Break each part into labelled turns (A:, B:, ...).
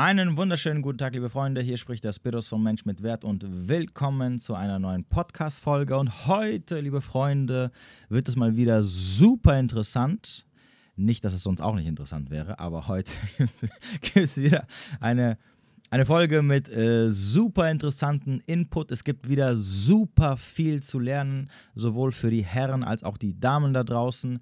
A: Einen wunderschönen guten Tag, liebe Freunde. Hier spricht der Spiros vom Mensch mit Wert und willkommen zu einer neuen Podcast-Folge. Und heute, liebe Freunde, wird es mal wieder super interessant. Nicht, dass es sonst auch nicht interessant wäre, aber heute gibt es wieder eine, eine Folge mit äh, super interessanten Input. Es gibt wieder super viel zu lernen, sowohl für die Herren als auch die Damen da draußen.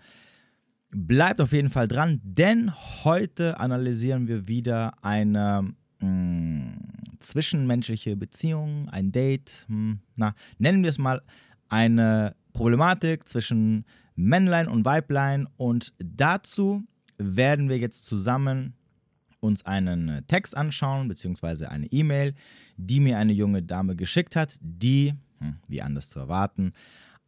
A: Bleibt auf jeden Fall dran, denn heute analysieren wir wieder eine mh, mm, zwischenmenschliche Beziehung, ein Date, mh, hm, na, nennen wir es mal eine Problematik zwischen Männlein und Weiblein und dazu werden wir jetzt zusammen uns einen Text anschauen, beziehungsweise eine E-Mail, die mir eine junge Dame geschickt hat, die, hm, wie anders zu erwarten,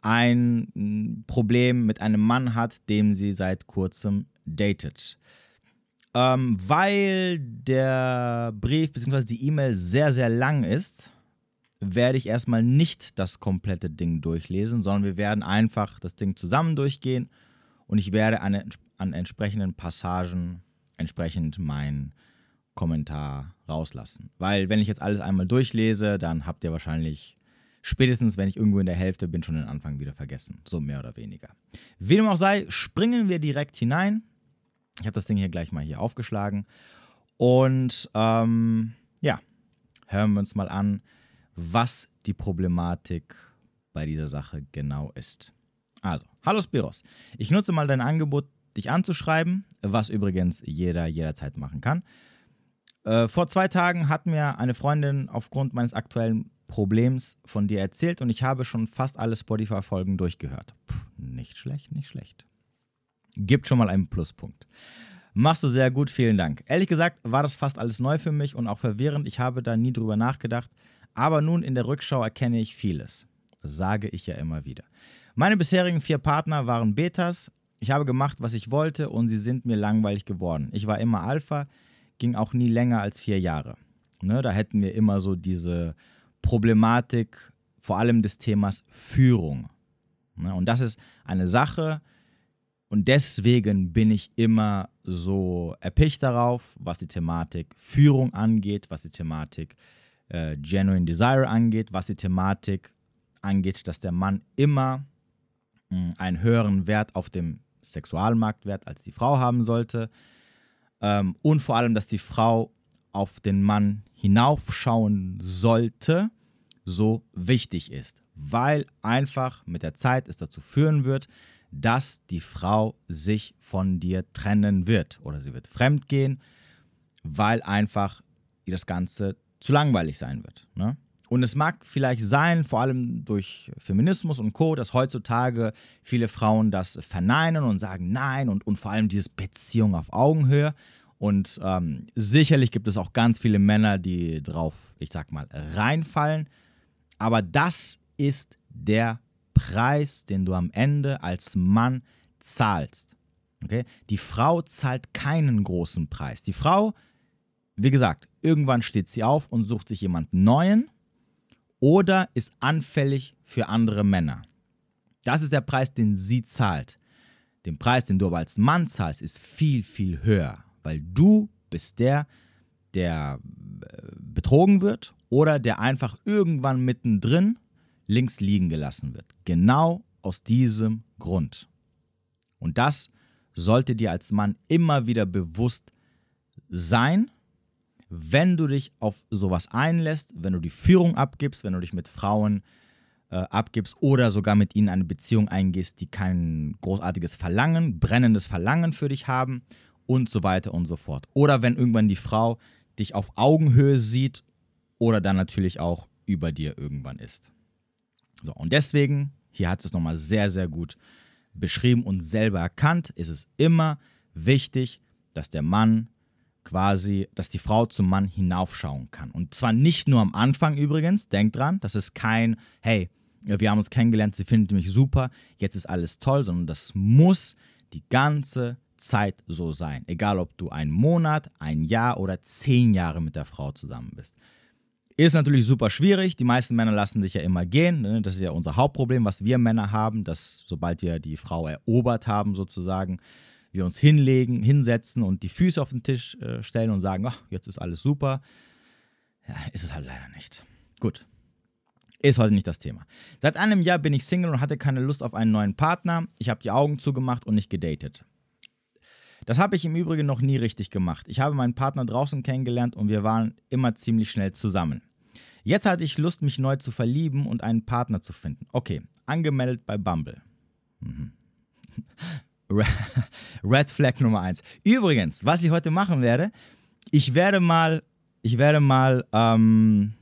A: ein Problem mit einem Mann hat, dem sie seit kurzem datet. Ähm, weil der Brief bzw. die E-Mail sehr, sehr lang ist, werde ich erstmal nicht das komplette Ding durchlesen, sondern wir werden einfach das Ding zusammen durchgehen und ich werde an, an entsprechenden Passagen entsprechend meinen Kommentar rauslassen. Weil wenn ich jetzt alles einmal durchlese, dann habt ihr wahrscheinlich spätestens, wenn ich irgendwo in der Hälfte bin, schon den Anfang wieder vergessen. So mehr oder weniger. Wie dem auch sei, springen wir direkt hinein. Ich habe das Ding hier gleich mal hier aufgeschlagen. Und ähm, ja, hören wir uns mal an, was die Problematik bei dieser Sache genau ist. Also, hallo Spiros. Ich nutze mal dein Angebot, dich anzuschreiben, was übrigens jeder jederzeit machen kann. Äh, vor zwei Tagen hat mir eine Freundin aufgrund meines aktuellen Problems von dir erzählt und ich habe schon fast alle Spotify-Folgen durchgehört. Puh, nicht schlecht, nicht schlecht. Gibt schon mal einen Pluspunkt. Machst du sehr gut, vielen Dank. Ehrlich gesagt war das fast alles neu für mich und auch verwirrend. Ich habe da nie drüber nachgedacht. Aber nun in der Rückschau erkenne ich vieles. Sage ich ja immer wieder. Meine bisherigen vier Partner waren Betas. Ich habe gemacht, was ich wollte und sie sind mir langweilig geworden. Ich war immer Alpha, ging auch nie länger als vier Jahre. Ne, da hätten wir immer so diese Problematik vor allem des Themas Führung. Ne, und das ist eine Sache, und deswegen bin ich immer so erpicht darauf, was die Thematik Führung angeht, was die Thematik äh, Genuine Desire angeht, was die Thematik angeht, dass der Mann immer mh, hm, einen höheren Wert auf dem Sexualmarktwert als die Frau haben sollte. Ähm, und vor allem, dass die Frau auf den Mann hinaufschauen sollte, so wichtig ist, weil einfach mit der Zeit es dazu führen wird, dass die Frau sich von dir trennen wird oder sie wird fremd gehen, weil einfach ihr das Ganze zu langweilig sein wird. Ne? Und es mag vielleicht sein, vor allem durch Feminismus und Co., dass heutzutage viele Frauen das verneinen und sagen Nein und, und vor allem dieses Beziehung auf Augenhöhe. Und ähm, sicherlich gibt es auch ganz viele Männer, die drauf, ich sag mal, reinfallen. Aber das ist der Preis, den du am Ende als Mann zahlst. Okay? Die Frau zahlt keinen großen Preis. Die Frau, wie gesagt, irgendwann steht sie auf und sucht sich jemanden Neuen oder ist anfällig für andere Männer. Das ist der Preis, den sie zahlt. Den Preis, den du aber als Mann zahlst, ist viel, viel höher weil du bist der, der äh, betrogen wird oder der einfach irgendwann mittendrin links liegen gelassen wird. Genau aus diesem Grund. Und das sollte dir als Mann immer wieder bewusst sein, wenn du dich auf sowas einlässt, wenn du die Führung abgibst, wenn du dich mit Frauen äh, abgibst oder sogar mit ihnen eine Beziehung eingehst, die kein großartiges Verlangen, brennendes Verlangen für dich haben und so weiter und so fort. Oder wenn irgendwann die Frau dich auf Augenhöhe sieht oder dann natürlich auch über dir irgendwann ist. So, und deswegen, hier hat es nochmal sehr, sehr gut beschrieben und selber erkannt, ist es immer wichtig, dass der Mann quasi, dass die Frau zum Mann hinaufschauen kann. Und zwar nicht nur am Anfang übrigens, denkt dran, das ist kein, hey, wir haben uns kennengelernt, sie findet mich super, jetzt ist alles toll, sondern das muss die ganze Zeit so sein. Egal, ob du einen Monat, ein Jahr oder zehn Jahre mit der Frau zusammen bist. Ist natürlich super schwierig. Die meisten Männer lassen sich ja immer gehen. Ne? Das ist ja unser Hauptproblem, was wir Männer haben, dass sobald wir die Frau erobert haben, sozusagen, wir uns hinlegen, hinsetzen und die Füße auf den Tisch äh, stellen und sagen, ach, jetzt ist alles super. Ja, ist es halt leider nicht. Gut. Ist heute nicht das Thema. Seit einem Jahr bin ich Single und hatte keine Lust auf einen neuen Partner. Ich habe die Augen zugemacht und nicht gedatet. Das habe ich im Übrigen noch nie richtig gemacht. Ich habe meinen Partner draußen kennengelernt und wir waren immer ziemlich schnell zusammen. Jetzt hatte ich Lust, mich neu zu verlieben und einen Partner zu finden. Okay, angemeldet bei Bumble. Mhm. Red Flag Nummer 1. Übrigens, was ich heute machen werde, ich werde mal, ich werde mal ähm,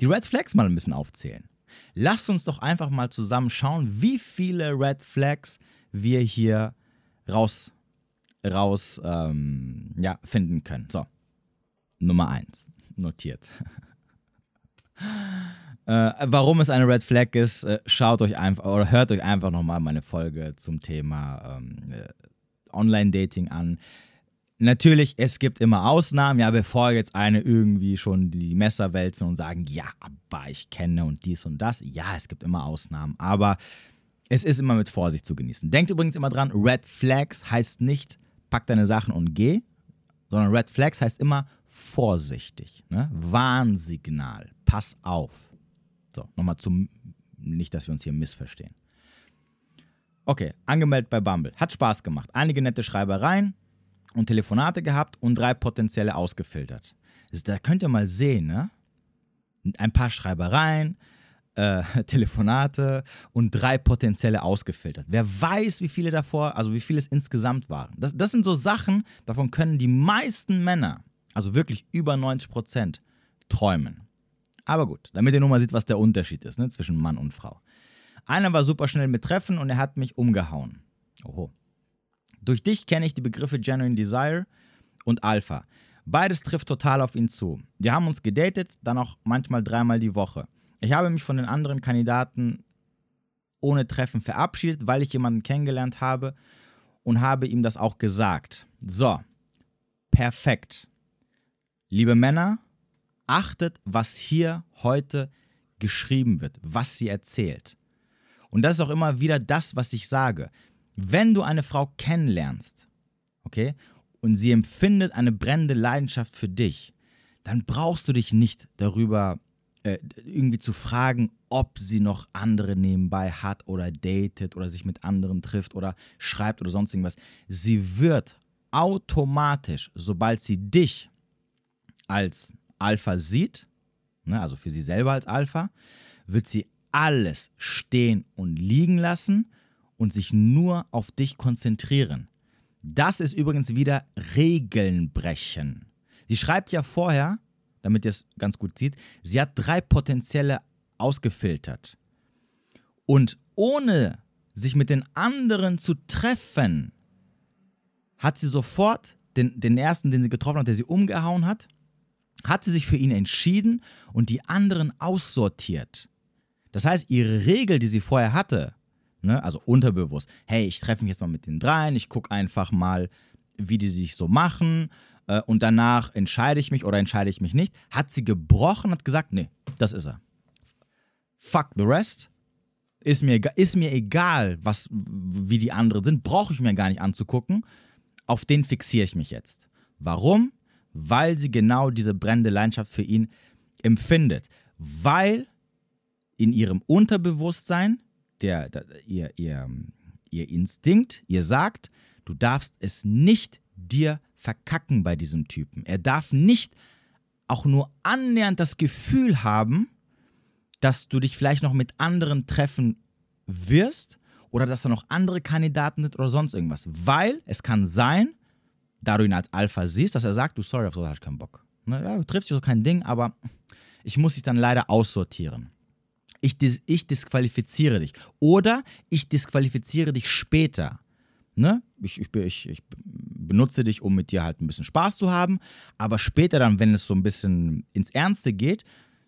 A: die Red Flags mal ein bisschen aufzählen. Lasst uns doch einfach mal zusammen schauen, wie viele Red Flags wir hier raus, raus ähm, ja, finden können. So, Nummer 1, notiert. Äh, warum es eine Red Flag ist, äh, schaut euch einfach oder hört euch einfach nochmal meine Folge zum Thema ähm, äh, Online-Dating an. Natürlich, es gibt immer Ausnahmen, ja, bevor jetzt eine irgendwie schon die Messer wälzen und sagen, ja, aber ich kenne und dies und das. Ja, es gibt immer Ausnahmen, aber es ist immer mit Vorsicht zu genießen. Denkt übrigens immer dran, Red Flags heißt nicht, pack deine Sachen und geh, sondern Red Flags heißt immer vorsichtig, ne? Warnsignal, pass auf. So, nochmal zum, nicht, dass wir uns hier missverstehen. Okay, angemeldet bei Bumble. Hat Spaß gemacht. Einige nette Schreibereien und Telefonate gehabt und drei potenzielle ausgefiltert. Da könnt ihr mal sehen, ne? Ein paar Schreibereien, äh, Telefonate und drei potenzielle ausgefiltert. Wer weiß, wie viele davor, also wie viele es insgesamt waren. Das, das sind so Sachen, davon können die meisten Männer, also wirklich über 90 Prozent, träumen. Aber gut, damit ihr nur mal seht, was der Unterschied ist ne, zwischen Mann und Frau. Einer war super schnell mit Treffen und er hat mich umgehauen. Oho. Durch dich kenne ich die Begriffe Genuine Desire und Alpha. Beides trifft total auf ihn zu. Wir haben uns gedatet, dann auch manchmal dreimal die Woche. Ich habe mich von den anderen Kandidaten ohne Treffen verabschiedet, weil ich jemanden kennengelernt habe und habe ihm das auch gesagt. So, perfekt. Liebe Männer, achtet, was hier heute geschrieben wird, was sie erzählt. Und das ist auch immer wieder das, was ich sage. Wenn du eine Frau kennenlernst, okay, und sie empfindet eine brennende Leidenschaft für dich, dann brauchst du dich nicht darüber äh, irgendwie zu fragen, ob sie noch andere nebenbei hat oder datet oder sich mit anderen trifft oder schreibt oder sonst irgendwas. Sie wird automatisch, sobald sie dich als Alpha sieht, ne, also für sie selber als Alpha, wird sie alles stehen und liegen lassen und sich nur auf dich konzentrieren. Das ist übrigens wieder Regeln brechen. Sie schreibt ja vorher, damit ihr es ganz gut seht, sie hat drei potenzielle ausgefiltert. Und ohne sich mit den anderen zu treffen, hat sie sofort den, den ersten, den sie getroffen hat, der sie umgehauen hat, hat sie sich für ihn entschieden und die anderen aussortiert. Das heißt, ihre Regel, die sie vorher hatte, ne, also unterbewusst, hey, ich treffe mich jetzt mal mit den dreien, ich gucke einfach mal, wie die sich so machen äh, und danach entscheide ich mich oder entscheide ich mich nicht, hat sie gebrochen, hat gesagt, nee, das ist er. Fuck the rest. Ist mir, ist mir egal, was, wie die anderen sind, brauche ich mir gar nicht anzugucken. Auf den fixiere ich mich jetzt. Warum? weil sie genau diese brennende Leidenschaft für ihn empfindet. Weil in ihrem Unterbewusstsein, der, der, ihr, ihr, ihr Instinkt, ihr sagt, du darfst es nicht dir verkacken bei diesem Typen. Er darf nicht auch nur annähernd das Gefühl haben, dass du dich vielleicht noch mit anderen treffen wirst oder dass da noch andere Kandidaten sind oder sonst irgendwas. Weil es kann sein, da du ihn als Alpha siehst, dass er sagt, du sorry, auf so habe ich keinen Bock. Ne? Ja, du triffst dich so kein Ding, aber ich muss dich dann leider aussortieren. Ich, dis ich disqualifiziere dich. Oder ich disqualifiziere dich später. Ne? Ich, ich, ich, ich benutze dich, um mit dir halt ein bisschen Spaß zu haben, aber später dann, wenn es so ein bisschen ins Ernste geht,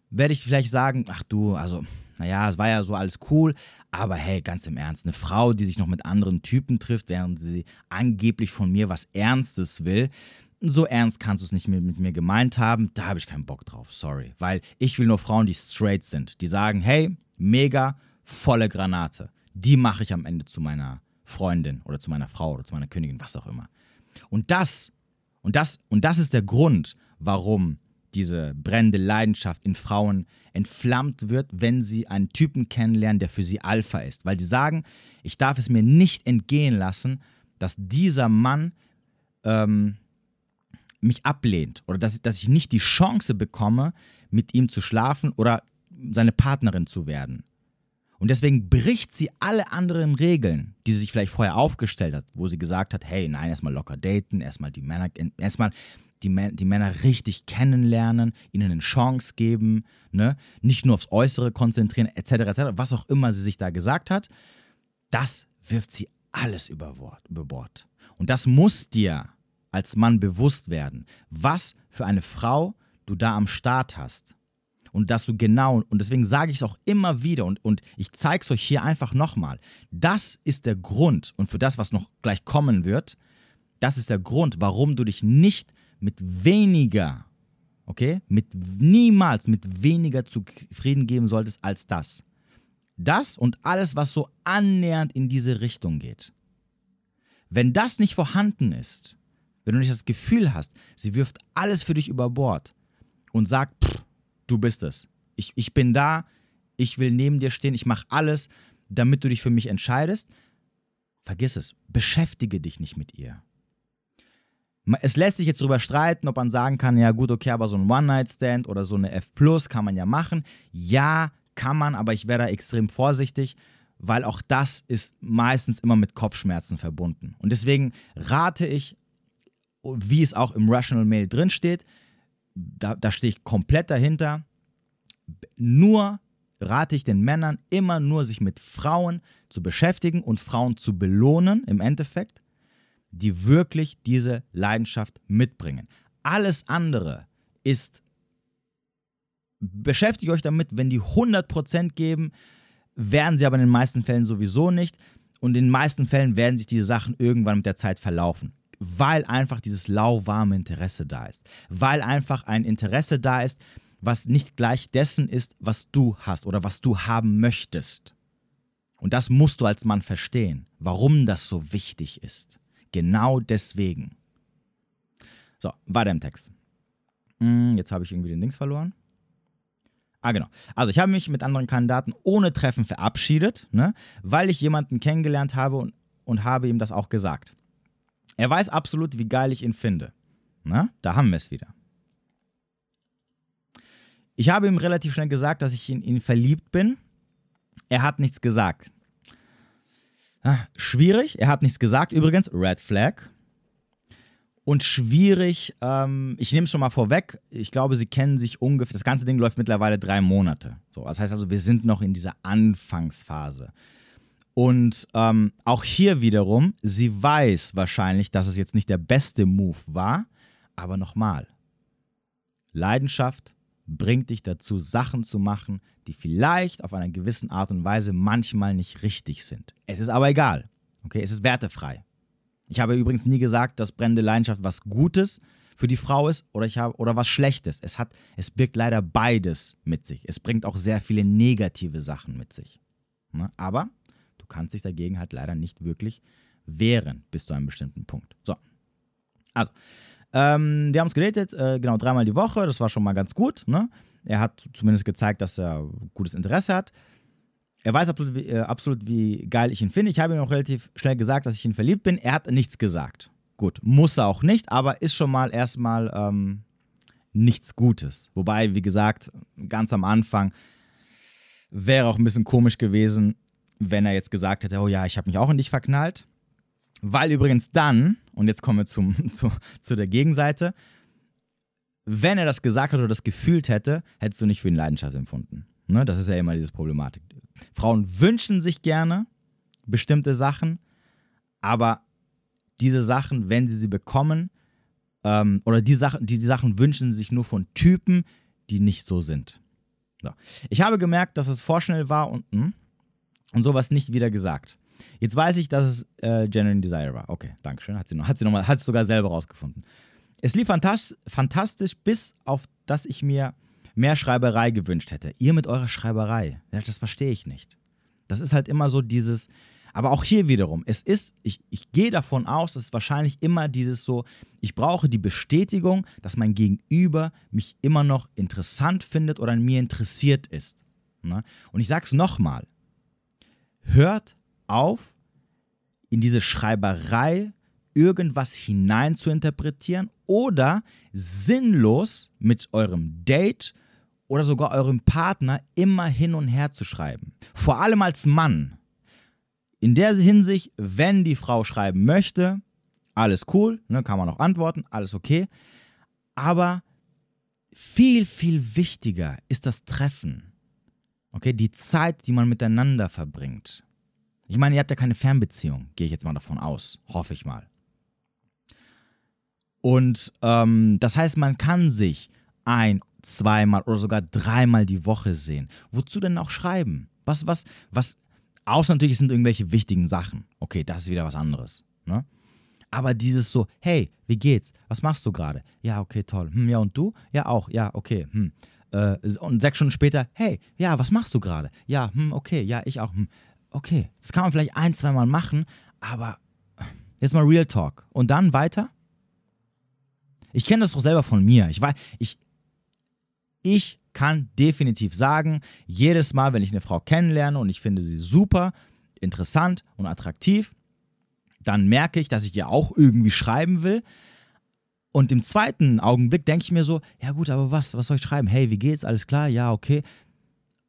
A: werde ich vielleicht sagen, ach du, also, naja, es war ja so alles cool, aber hey, ganz im Ernst, eine Frau, die sich noch mit anderen Typen trifft, während sie angeblich von mir was Ernstes will, so ernst kannst du es nicht mit, mit mir gemeint haben, da habe ich keinen Bock drauf, sorry. Weil ich will nur Frauen, die straight sind, die sagen, hey, mega, volle Granate. Die mache ich am Ende zu meiner Freundin oder zu meiner Frau oder zu meiner Königin, was auch immer. Und das, und das, und das ist der Grund, warum diese brennende Leidenschaft in Frauen entflammt wird, wenn sie einen Typen kennenlernen, der für sie Alpha ist. Weil sie sagen, ich darf es mir nicht entgehen lassen, dass dieser Mann ähm, mich ablehnt oder dass, dass ich nicht die Chance bekomme, mit ihm zu schlafen oder seine Partnerin zu werden. Und deswegen bricht sie alle anderen Regeln, die sie sich vielleicht vorher aufgestellt hat, wo sie gesagt hat, hey, nein, erstmal locker daten, erstmal die Männer, erstmal die, die Männer richtig kennenlernen, ihnen eine Chance geben, ne? nicht nur aufs Äußere konzentrieren, etc., etc., was auch immer sie sich da gesagt hat, das wirft sie alles. Über Bord. Und das muss dir als Mann bewusst werden, was für eine Frau du da am Start hast. Und dass du genau, und deswegen sage ich es auch immer wieder und, und ich zeige es euch hier einfach nochmal. Das ist der Grund und für das, was noch gleich kommen wird, das ist der Grund, warum du dich nicht mit weniger, okay, mit niemals mit weniger zufrieden geben solltest als das. Das und alles, was so annähernd in diese Richtung geht. Wenn das nicht vorhanden ist, wenn du nicht das Gefühl hast, sie wirft alles für dich über Bord und sagt, pff, du bist es. Ich, ich bin da, ich will neben dir stehen, ich mache alles, damit du dich für mich entscheidest, vergiss es, beschäftige dich nicht mit ihr. Es lässt sich jetzt darüber streiten, ob man sagen kann, ja gut, okay, aber so ein One-Night-Stand oder so eine F Plus kann man ja machen. Ja, kann man, aber ich wäre da extrem vorsichtig, weil auch das ist meistens immer mit Kopfschmerzen verbunden. Und deswegen rate ich, wie es auch im Rational Mail drinsteht, da, da stehe ich komplett dahinter, nur rate ich den Männern immer nur, sich mit Frauen zu beschäftigen und Frauen zu belohnen im Endeffekt die wirklich diese Leidenschaft mitbringen. Alles andere ist, beschäftigt euch damit, wenn die 100% geben, werden sie aber in den meisten Fällen sowieso nicht. Und in den meisten Fällen werden sich diese Sachen irgendwann mit der Zeit verlaufen. Weil einfach dieses lauwarme Interesse da ist. Weil einfach ein Interesse da ist, was nicht gleich dessen ist, was du hast oder was du haben möchtest. Und das musst du als Mann verstehen, warum das so wichtig ist. Genau deswegen. So, weiter im Text. Hm, jetzt habe ich irgendwie den Links verloren. Ah, genau. Also, ich habe mich mit anderen Kandidaten ohne Treffen verabschiedet, ne, weil ich jemanden kennengelernt habe und, und habe ihm das auch gesagt. Er weiß absolut, wie geil ich ihn finde. Na, da haben wir es wieder. Ich habe ihm relativ schnell gesagt, dass ich in ihn verliebt bin. Er hat nichts gesagt. Ah, schwierig, er hat nichts gesagt. Übrigens, Red Flag. Und schwierig, ähm, ich nehme es schon mal vorweg, ich glaube, sie kennen sich ungefähr, das ganze Ding läuft mittlerweile drei Monate. So, das heißt also, wir sind noch in dieser Anfangsphase. Und ähm, auch hier wiederum, sie weiß wahrscheinlich, dass es jetzt nicht der beste Move war, aber nochmal, Leidenschaft bringt dich dazu, Sachen zu machen, die vielleicht auf einer gewissen Art und Weise manchmal nicht richtig sind. Es ist aber egal. Okay, es ist wertefrei. Ich habe übrigens nie gesagt, dass brennende Leidenschaft was Gutes für die Frau ist oder, ich habe, oder was Schlechtes. Es, hat, es birgt leider beides mit sich. Es bringt auch sehr viele negative Sachen mit sich. Ne? Aber kannst dich dagegen halt leider nicht wirklich wehren bis zu einem bestimmten Punkt. So. Also, ähm, wir haben uns gedatet, äh, genau dreimal die Woche, das war schon mal ganz gut. Ne? Er hat zumindest gezeigt, dass er gutes Interesse hat. Er weiß absolut, wie, äh, absolut, wie geil ich ihn finde. Ich habe ihm auch relativ schnell gesagt, dass ich ihn verliebt bin. Er hat nichts gesagt. Gut, muss er auch nicht, aber ist schon mal erstmal ähm, nichts Gutes. Wobei, wie gesagt, ganz am Anfang wäre auch ein bisschen komisch gewesen, wenn er jetzt gesagt hätte, oh ja, ich habe mich auch in dich verknallt. Weil übrigens dann, und jetzt kommen wir zum, zu, zu der Gegenseite, wenn er das gesagt hat oder das gefühlt hätte, hättest du nicht für ihn Leidenschaft empfunden. Ne? Das ist ja immer diese Problematik. Frauen wünschen sich gerne bestimmte Sachen, aber diese Sachen, wenn sie sie bekommen, ähm, oder die Sachen, die, die Sachen wünschen sich nur von Typen, die nicht so sind. So. Ich habe gemerkt, dass es vorschnell war und, hm, und sowas nicht wieder gesagt. Jetzt weiß ich, dass es äh, Genuine Desire war. Okay, danke schön. Hat sie, noch, hat sie, noch mal, hat sie sogar selber rausgefunden. Es lief fantastisch, bis auf dass ich mir mehr Schreiberei gewünscht hätte. Ihr mit eurer Schreiberei, das verstehe ich nicht. Das ist halt immer so dieses, Aber auch hier wiederum, es ist, ich, ich gehe davon aus, dass es wahrscheinlich immer dieses so, ich brauche die Bestätigung, dass mein Gegenüber mich immer noch interessant findet oder an mir interessiert ist. Ne? Und ich sage es nochmal, hört auf, in diese Schreiberei irgendwas hinein zu interpretieren oder sinnlos mit eurem Date oder sogar eurem Partner immer hin und her zu schreiben. Vor allem als Mann. In der Hinsicht, wenn die Frau schreiben möchte, alles cool, ne, kann man auch antworten, alles okay. Aber viel, viel wichtiger ist das Treffen. Okay, die Zeit, die man miteinander verbringt. Ich meine, ihr habt ja keine Fernbeziehung, gehe ich jetzt mal davon aus. Hoffe ich mal. Und ähm, das heißt, man kann sich ein, zweimal oder sogar dreimal die Woche sehen. Wozu denn auch schreiben? Was, was, was, außer natürlich sind irgendwelche wichtigen Sachen. Okay, das ist wieder was anderes. Ne? Aber dieses so, hey, wie geht's? Was machst du gerade? Ja, okay, toll. Hm, ja, und du? Ja, auch. Ja, okay. Hm. Äh, und sechs Stunden später, hey, ja, was machst du gerade? Ja, hm, okay, ja, ich auch. Hm. Okay, das kann man vielleicht ein, zweimal machen, aber jetzt mal Real Talk. Und dann weiter? Ich kenne das doch selber von mir. Ich weiß, ich, ich kann definitiv sagen, jedes Mal, wenn ich eine Frau kennenlerne und ich finde sie super, interessant und attraktiv, dann merke ich, dass ich ihr auch irgendwie schreiben will. Und im zweiten Augenblick denke ich mir so, ja gut, aber was, was soll ich schreiben? Hey, wie geht's? Alles klar? Ja, okay.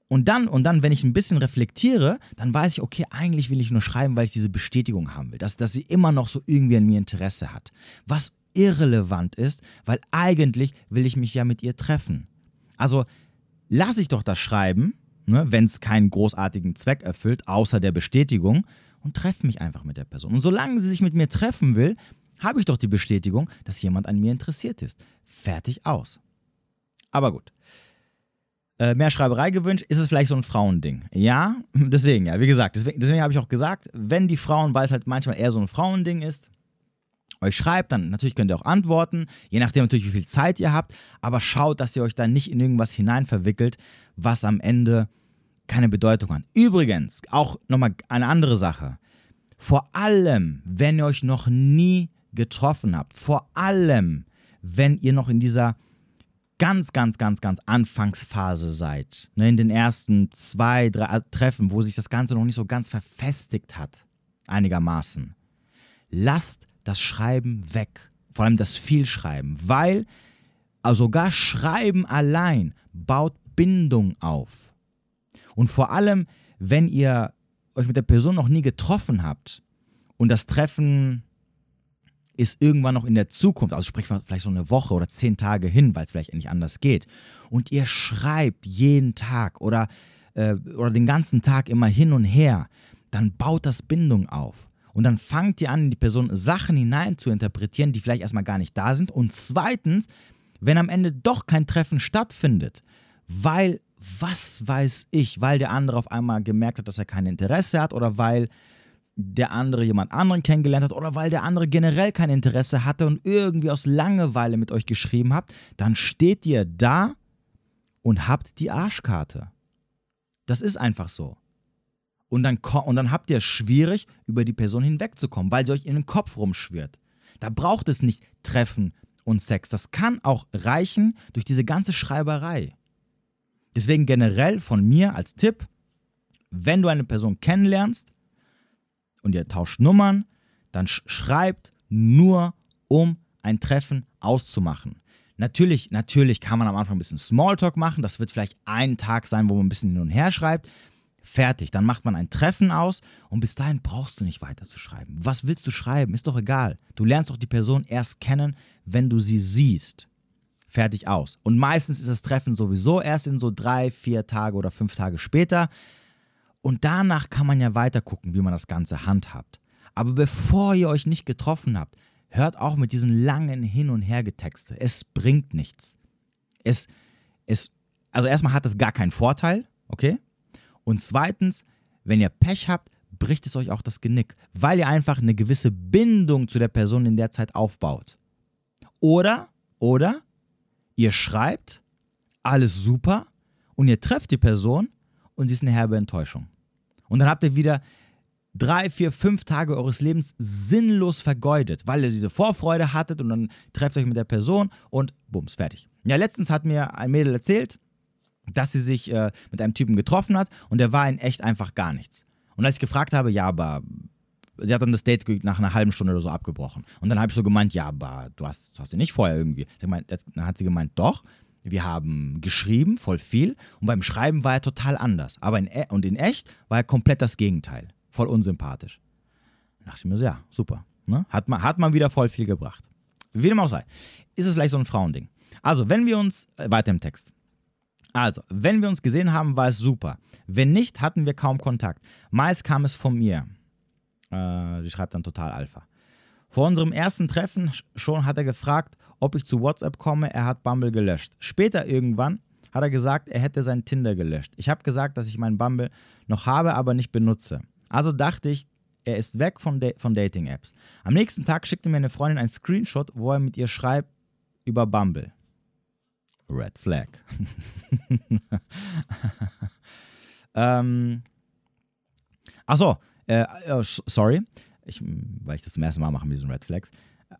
A: Und dann, und dann, wenn ich ein bisschen reflektiere, dann weiß ich, okay, eigentlich will ich nur schreiben, weil ich diese Bestätigung haben will, dass, dass sie immer noch so irgendwie an mir Interesse hat. Was irrelevant ist, weil eigentlich will ich mich ja mit ihr treffen. Also lasse ich doch das Schreiben, ne, wenn es keinen großartigen Zweck erfüllt, außer der Bestätigung, und treffe mich einfach mit der Person. Und solange sie sich mit mir treffen will, habe ich doch die Bestätigung, dass jemand an mir interessiert ist. Fertig aus. Aber gut. Äh, mehr Schreiberei gewünscht, ist es vielleicht so ein Frauending. Ja, deswegen, ja, wie gesagt, deswegen, deswegen habe ich auch gesagt, wenn die Frauen, weil es halt manchmal eher so ein Frauending ist, euch schreibt, dann natürlich könnt ihr auch antworten, je nachdem natürlich, wie viel Zeit ihr habt, aber schaut, dass ihr euch da nicht in irgendwas hinein verwickelt, was am Ende keine Bedeutung hat. Übrigens, auch nochmal eine andere Sache. Vor allem, wenn ihr euch noch nie getroffen habt, vor allem, wenn ihr noch in dieser ganz, ganz, ganz, ganz Anfangsphase seid, ne, in den ersten zwei, drei Treffen, wo sich das Ganze noch nicht so ganz verfestigt hat, einigermaßen, lasst das Schreiben weg. Vor allem das Vielschreiben, weil also sogar Schreiben allein baut Bindung auf. Und vor allem, wenn ihr euch mit der Person noch nie getroffen habt und das Treffen ist irgendwann noch in der Zukunft, also sprich vielleicht so eine Woche oder zehn Tage hin, weil es vielleicht nicht anders geht, und ihr schreibt jeden Tag oder, äh, oder den ganzen Tag immer hin und her, dann baut das Bindung auf. Und dann fangt ihr an, in die Person Sachen hinein zu interpretieren, die vielleicht erstmal gar nicht da sind. Und zweitens, wenn am Ende doch kein Treffen stattfindet, weil, was weiß ich, weil der andere auf einmal gemerkt hat, dass er kein Interesse hat oder weil der andere jemand anderen kennengelernt hat oder weil der andere generell kein Interesse hatte und irgendwie aus Langeweile mit euch geschrieben habt, dann steht ihr da und habt die Arschkarte. Das ist einfach so. Und dann, und dann habt ihr es schwierig, über die Person hinwegzukommen, weil sie euch in den Kopf rumschwirrt. Da braucht es nicht Treffen und Sex. Das kann auch reichen durch diese ganze Schreiberei. Deswegen generell von mir als Tipp, wenn du eine Person kennenlernst und ihr tauscht Nummern, dann schreibt nur, um ein Treffen auszumachen. Natürlich, natürlich kann man am Anfang ein bisschen Smalltalk machen. Das wird vielleicht ein Tag sein, wo man ein bisschen hin und her schreibt. Fertig. Dann macht man ein Treffen aus und bis dahin brauchst du nicht weiter zu schreiben. Was willst du schreiben? Ist doch egal. Du lernst doch die Person erst kennen, wenn du sie siehst. Fertig aus. Und meistens ist das Treffen sowieso erst in so drei, vier Tage oder fünf Tage später. Und danach kann man ja weiter gucken, wie man das Ganze handhabt. Aber bevor ihr euch nicht getroffen habt, hört auch mit diesen langen Hin- und Hergetexte. Es bringt nichts. Es, es, also erstmal hat es gar keinen Vorteil, okay? Und zweitens, wenn ihr Pech habt, bricht es euch auch das Genick, weil ihr einfach eine gewisse Bindung zu der Person in der Zeit aufbaut. Oder, oder, ihr schreibt, alles super, und ihr trefft die Person und sie ist eine herbe Enttäuschung. Und dann habt ihr wieder drei, vier, fünf Tage eures Lebens sinnlos vergeudet, weil ihr diese Vorfreude hattet und dann trefft euch mit der Person und bums, fertig. Ja, letztens hat mir ein Mädel erzählt, dass sie sich äh, mit einem Typen getroffen hat und der war in echt einfach gar nichts. Und als ich gefragt habe, ja, aber sie hat dann das Date nach einer halben Stunde oder so abgebrochen. Und dann habe ich so gemeint, ja, aber du hast, du hast ja nicht vorher irgendwie. Dann hat sie gemeint, doch, wir haben geschrieben, voll viel. Und beim Schreiben war er total anders. Aber in, e und in echt war er komplett das Gegenteil. Voll unsympathisch. Da dachte ich mir so, ja, super. Ne? Hat, man, hat man wieder voll viel gebracht. Wie dem auch sei. Ist es vielleicht so ein Frauending. Also, wenn wir uns, äh, weiter im Text. Also, wenn wir uns gesehen haben, war es super. Wenn nicht, hatten wir kaum Kontakt. Meist kam es von mir. Äh, sie schreibt dann total Alpha. Vor unserem ersten Treffen schon hat er gefragt, ob ich zu WhatsApp komme. Er hat Bumble gelöscht. Später irgendwann hat er gesagt, er hätte sein Tinder gelöscht. Ich habe gesagt, dass ich meinen Bumble noch habe, aber nicht benutze. Also dachte ich, er ist weg von, von Dating-Apps. Am nächsten Tag schickte mir eine Freundin ein Screenshot, wo er mit ihr schreibt über Bumble. Red Flag. ähm, achso, äh, oh, sorry, ich, weil ich das zum ersten Mal mache mit diesen Red Flags.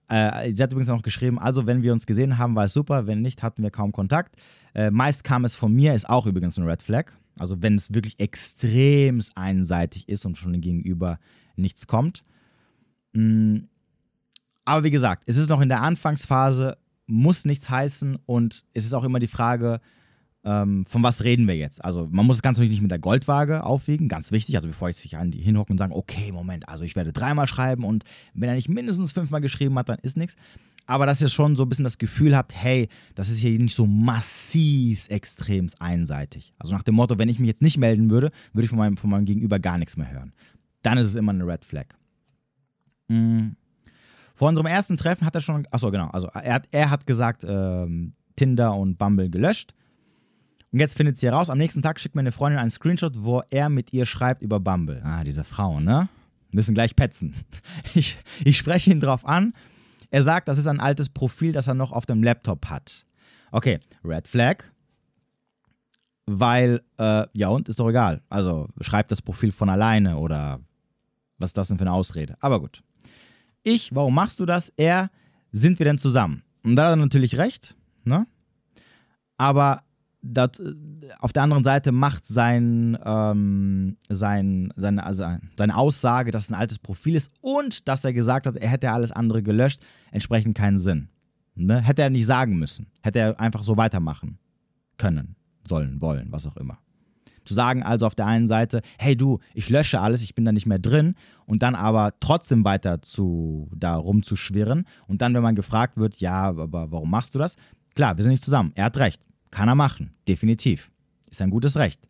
A: Äh, sie hat übrigens auch geschrieben, also wenn wir uns gesehen haben, war es super, wenn nicht, hatten wir kaum Kontakt. Äh, meist kam es von mir, ist auch übrigens ein Red Flag. Also wenn es wirklich extrem einseitig ist und von dem Gegenüber nichts kommt. Mm, aber wie gesagt, es ist noch in der Anfangsphase, muss nichts heißen und es ist auch immer die Frage, ähm, von was reden wir jetzt? Also man muss das Ganze nicht mit der Goldwaage aufwiegen, ganz wichtig. Also bevor ich sich an die hinhocken und sagen, okay, Moment, also ich werde dreimal schreiben und wenn er nicht mindestens fünfmal geschrieben hat, dann ist nichts. Aber dass ihr schon so ein bisschen das Gefühl habt, hey, das ist hier nicht so massiv extrem einseitig. Also nach dem Motto, wenn ich mich jetzt nicht melden würde, würde ich von meinem, von meinem Gegenüber gar nichts mehr hören. Dann ist es immer eine Red Flag. Mhm. Vor unserem ersten Treffen hat er schon, achso, genau, also er hat, er hat gesagt, ähm, Tinder und Bumble gelöscht. Und jetzt findet sie heraus, am nächsten Tag schickt mir eine Freundin einen Screenshot, wo er mit ihr schreibt über Bumble. Ah, diese Frauen, ne? Müssen gleich petzen. Ich, ich spreche ihn drauf an. Er sagt, das ist ein altes Profil, das er noch auf dem Laptop hat. Okay, Red Flag. Weil, äh, ja und, ist doch egal. Also schreibt das Profil von alleine oder was ist das denn für eine Ausrede? Aber gut. Ich, warum machst du das? Er, sind wir denn zusammen? Und da hat er natürlich recht, ne? Aber dat, auf der anderen Seite macht sein, ähm, sein, seine, also seine Aussage, dass es ein altes Profil ist und dass er gesagt hat, er hätte alles andere gelöscht, entsprechend keinen Sinn. Ne? Hätte er nicht sagen müssen. Hätte er einfach so weitermachen können, sollen, wollen, was auch immer. Zu sagen also auf der einen Seite, hey du, ich lösche alles, ich bin da nicht mehr drin und dann aber trotzdem weiter zu, da rumzuschwirren und dann, wenn man gefragt wird, ja, aber warum machst du das? Klar, wir sind nicht zusammen. Er hat recht. Kann er machen, definitiv. Ist ein gutes Recht.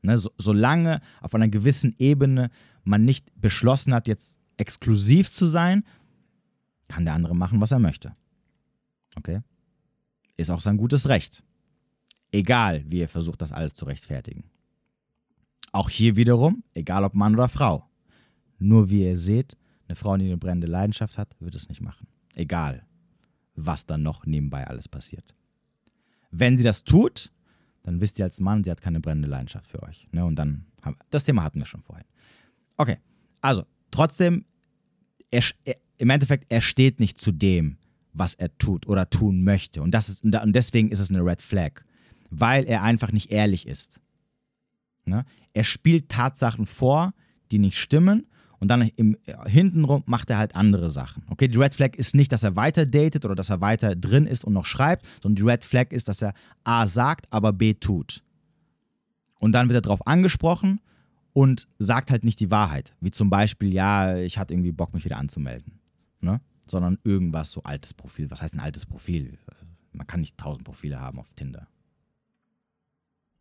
A: Ne? So, solange auf einer gewissen Ebene man nicht beschlossen hat, jetzt exklusiv zu sein, kann der andere machen, was er möchte. Okay? Ist auch sein gutes Recht. Egal, wie er versucht, das alles zu rechtfertigen. Auch hier wiederum, egal ob Mann oder Frau. Nur wie ihr seht, eine Frau, die eine brennende Leidenschaft hat, wird es nicht machen. Egal, was dann noch nebenbei alles passiert. Wenn sie das tut, dann wisst ihr als Mann, sie hat keine brennende Leidenschaft für euch. Ne? Und dann haben das Thema hatten wir schon vorhin. Okay, also trotzdem, er, er, im Endeffekt, er steht nicht zu dem, was er tut oder tun möchte. Und, das ist, und deswegen ist es eine Red Flag, weil er einfach nicht ehrlich ist. Ne? Er spielt Tatsachen vor, die nicht stimmen und dann im, hintenrum macht er halt andere Sachen. Okay, die Red Flag ist nicht, dass er weiter datet oder dass er weiter drin ist und noch schreibt, sondern die Red Flag ist, dass er A sagt, aber B tut. Und dann wird er darauf angesprochen und sagt halt nicht die Wahrheit. Wie zum Beispiel, ja, ich hatte irgendwie Bock, mich wieder anzumelden. Ne? Sondern irgendwas so altes Profil. Was heißt ein altes Profil? Man kann nicht tausend Profile haben auf Tinder.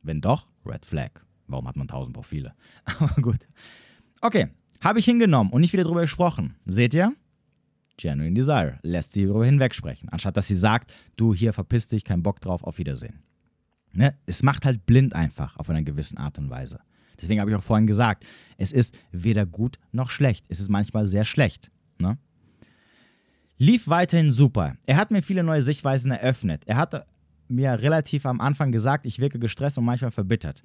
A: Wenn doch, Red Flag. Warum hat man tausend Profile? Aber gut. Okay, habe ich hingenommen und nicht wieder drüber gesprochen. Seht ihr? Genuine Desire lässt sie darüber hinwegsprechen, anstatt dass sie sagt, du hier verpiss dich, kein Bock drauf, auf Wiedersehen. Ne? Es macht halt blind einfach auf einer gewissen Art und Weise. Deswegen habe ich auch vorhin gesagt, es ist weder gut noch schlecht. Es ist manchmal sehr schlecht. Ne? Lief weiterhin super. Er hat mir viele neue Sichtweisen eröffnet. Er hat mir relativ am Anfang gesagt, ich wirke gestresst und manchmal verbittert.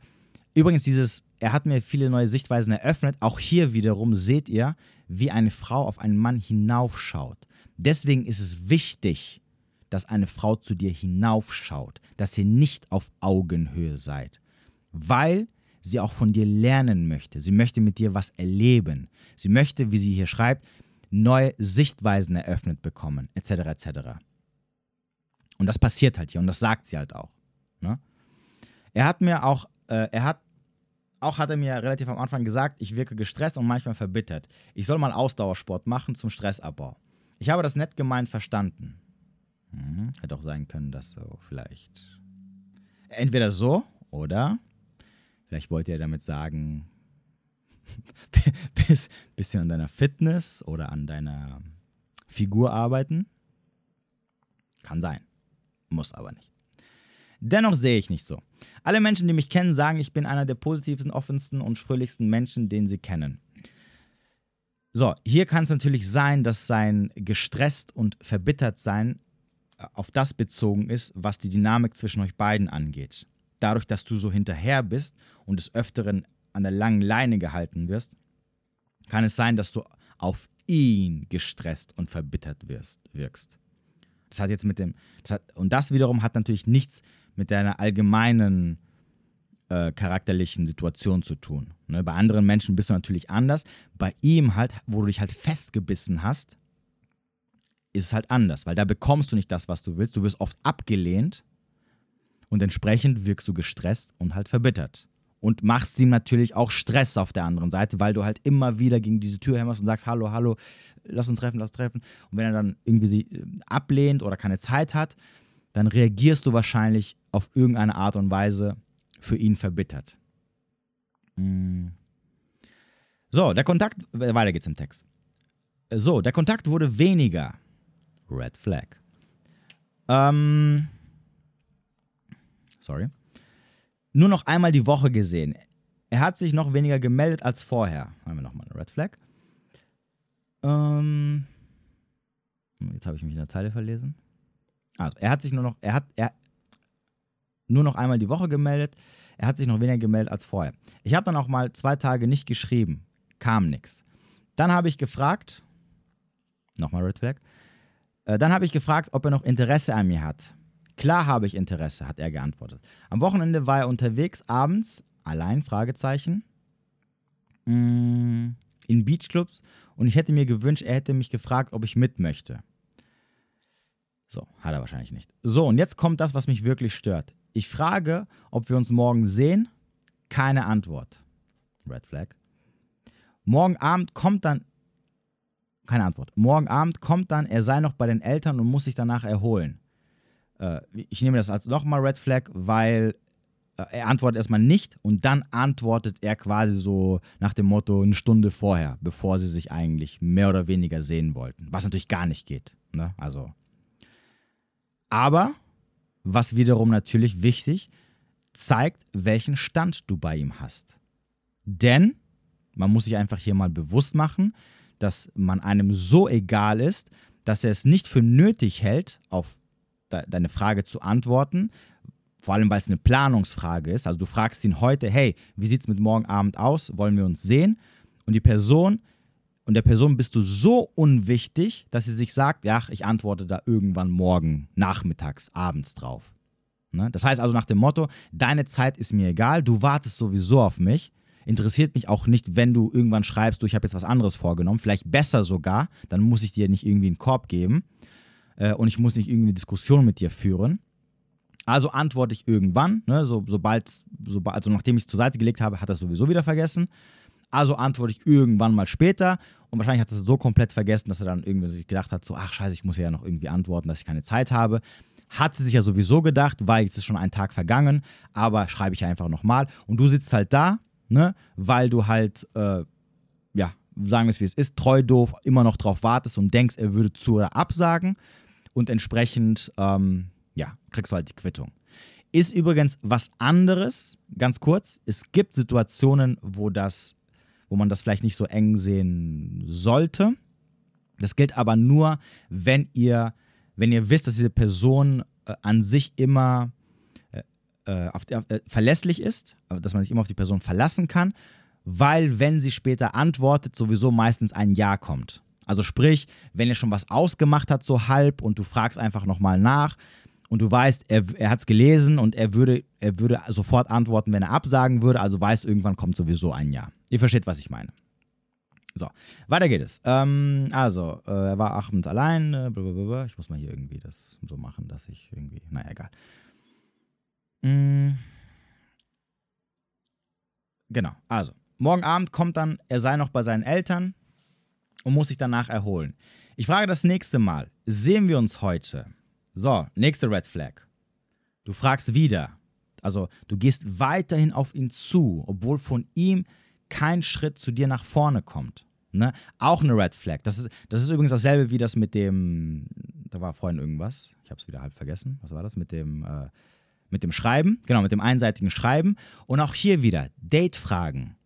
A: Übrigens, dieses, er hat mir viele neue Sichtweisen eröffnet. Auch hier wiederum seht ihr, wie eine Frau auf einen Mann hinaufschaut. Deswegen ist es wichtig, dass eine Frau zu dir hinaufschaut, dass ihr nicht auf Augenhöhe seid, weil sie auch von dir lernen möchte. Sie möchte mit dir was erleben. Sie möchte, wie sie hier schreibt, neue Sichtweisen eröffnet bekommen, etc. etc. Und das passiert halt hier und das sagt sie halt auch. Ne? Er hat mir auch, äh, er hat auch hat er mir relativ am Anfang gesagt, ich wirke gestresst und manchmal verbittert. Ich soll mal Ausdauersport machen zum Stressabbau. Ich habe das nett gemeint verstanden. Hm, hätte auch sein können, dass so vielleicht. Entweder so oder vielleicht wollte er damit sagen, bis, bisschen an deiner Fitness oder an deiner Figur arbeiten. Kann sein. Muss aber nicht. Dennoch sehe ich nicht so. Alle Menschen, die mich kennen, sagen, ich bin einer der positivsten, offensten und fröhlichsten Menschen, den sie kennen. So, hier kann es natürlich sein, dass sein gestresst und verbittert sein äh, auf das bezogen ist, was die Dynamik zwischen euch beiden angeht. Dadurch, dass du so hinterher bist und des Öfteren an der langen Leine gehalten wirst, kann es sein, dass du auf ihn gestresst und verbittert wirst, wirkst. Das hat jetzt mit dem, das hat, und das wiederum hat natürlich nichts mit deiner allgemeinen äh, charakterlichen Situation zu tun. Ne? Bei anderen Menschen bist du natürlich anders. Bei ihm halt, wo du dich halt festgebissen hast, ist es halt anders, weil da bekommst du nicht das, was du willst. Du wirst oft abgelehnt und entsprechend wirkst du gestresst und halt verbittert. Und machst ihm natürlich auch Stress auf der anderen Seite, weil du halt immer wieder gegen diese Tür hämmerst und sagst, hallo, hallo, lass uns treffen, lass uns treffen. Und wenn er dann irgendwie sie äh, ablehnt oder keine Zeit hat, dann reagierst du wahrscheinlich auf irgendeine Art und Weise für ihn verbittert. Hm. So, der Kontakt, weiter geht's im Text. So, der Kontakt wurde weniger. Red Flag. Ähm, sorry. Nur noch einmal die Woche gesehen. Er hat sich noch weniger gemeldet als vorher. Haben wir nochmal eine Red Flag. Ähm, jetzt habe ich mich in der Zeile verlesen. Also, er hat sich nur noch, er hat, er, nur noch einmal die Woche gemeldet. Er hat sich noch weniger gemeldet als vorher. Ich habe dann auch mal zwei Tage nicht geschrieben. Kam nichts. Dann habe ich gefragt, nochmal Red Flag, äh, dann habe ich gefragt, ob er noch Interesse an mir hat. Klar habe ich Interesse, hat er geantwortet. Am Wochenende war er unterwegs, abends, allein, Fragezeichen, mm, in Beachclubs und ich hätte mir gewünscht, er hätte mich gefragt, ob ich mit möchte. So, hat er wahrscheinlich nicht. So, und jetzt kommt das, was mich wirklich stört. Ich frage, ob wir uns morgen sehen. Keine Antwort. Red Flag. Morgen Abend kommt dann. Keine Antwort. Morgen Abend kommt dann, er sei noch bei den Eltern und muss sich danach erholen. Äh, ich nehme das als nochmal Red Flag, weil äh, er antwortet erstmal nicht und dann antwortet er quasi so nach dem Motto eine Stunde vorher, bevor sie sich eigentlich mehr oder weniger sehen wollten. Was natürlich gar nicht geht. Ne? Also. Aber was wiederum natürlich wichtig, zeigt, welchen Stand du bei ihm hast. Denn man muss sich einfach hier mal bewusst machen, dass man einem so egal ist, dass er es nicht für nötig hält, auf deine Frage zu antworten, vor allem weil es eine Planungsfrage ist. Also du fragst ihn heute, hey, wie sieht es mit morgen Abend aus? Wollen wir uns sehen? Und die Person und der Person bist du so unwichtig, dass sie sich sagt, ja, ich antworte da irgendwann morgen, nachmittags, abends drauf. Ne? Das heißt also nach dem Motto, deine Zeit ist mir egal, du wartest sowieso auf mich. Interessiert mich auch nicht, wenn du irgendwann schreibst, du, ich habe jetzt was anderes vorgenommen, vielleicht besser sogar, dann muss ich dir nicht irgendwie einen Korb geben äh, und ich muss nicht irgendwie eine Diskussion mit dir führen. Also antworte ich irgendwann, ne, so, sobald, sobald, also nachdem ich es zur Seite gelegt habe, hat er es sowieso wieder vergessen. Also antworte ich irgendwann mal später und wahrscheinlich hat er es so komplett vergessen, dass er dann irgendwie sich gedacht hat, so, ach scheiße, ich muss ja noch irgendwie antworten, dass ich keine Zeit habe. Hat sie sich ja sowieso gedacht, weil jetzt ist schon ein Tag vergangen, aber schreibe ich einfach nochmal. Und du sitzt halt da, ne, weil du halt, äh, ja, sagen wir es wie es ist, treu doof, immer noch drauf wartest und denkst, er würde zu oder absagen. Und entsprechend, ähm, ja, kriegst du halt die Quittung. Ist übrigens was anderes, ganz kurz. Es gibt Situationen, wo das wo man das vielleicht nicht so eng sehen sollte. Das gilt aber nur, wenn ihr, wenn ihr wisst, dass diese Person äh, an sich immer, äh, äh, auf, äh, verlässlich ist, dass man sich immer auf die Person verlassen kann, weil wenn sie später antwortet, sowieso meistens ein Ja kommt. Also sprich, wenn er schon was ausgemacht hat, so halb, und du fragst einfach nochmal nach und du weißt, er, er hat es gelesen und er würde, er würde sofort antworten, wenn er absagen würde, also weißt, irgendwann kommt sowieso ein Ja. Ihr versteht, was ich meine. So, weiter geht es. Ähm, also, äh, er war abends allein. Äh, blablabla. Ich muss mal hier irgendwie das so machen, dass ich irgendwie. Naja, egal. Mhm. Genau, also, morgen Abend kommt dann, er sei noch bei seinen Eltern und muss sich danach erholen. Ich frage das nächste Mal, sehen wir uns heute? So, nächste Red Flag. Du fragst wieder. Also, du gehst weiterhin auf ihn zu, obwohl von ihm kein Schritt zu dir nach vorne kommt. Ne? Auch eine Red Flag. Das ist, das ist übrigens dasselbe wie das mit dem, da war vorhin irgendwas, ich habe es wieder halb vergessen, was war das? Mit dem, äh, mit dem Schreiben, genau, mit dem einseitigen Schreiben. Und auch hier wieder, Date-Fragen.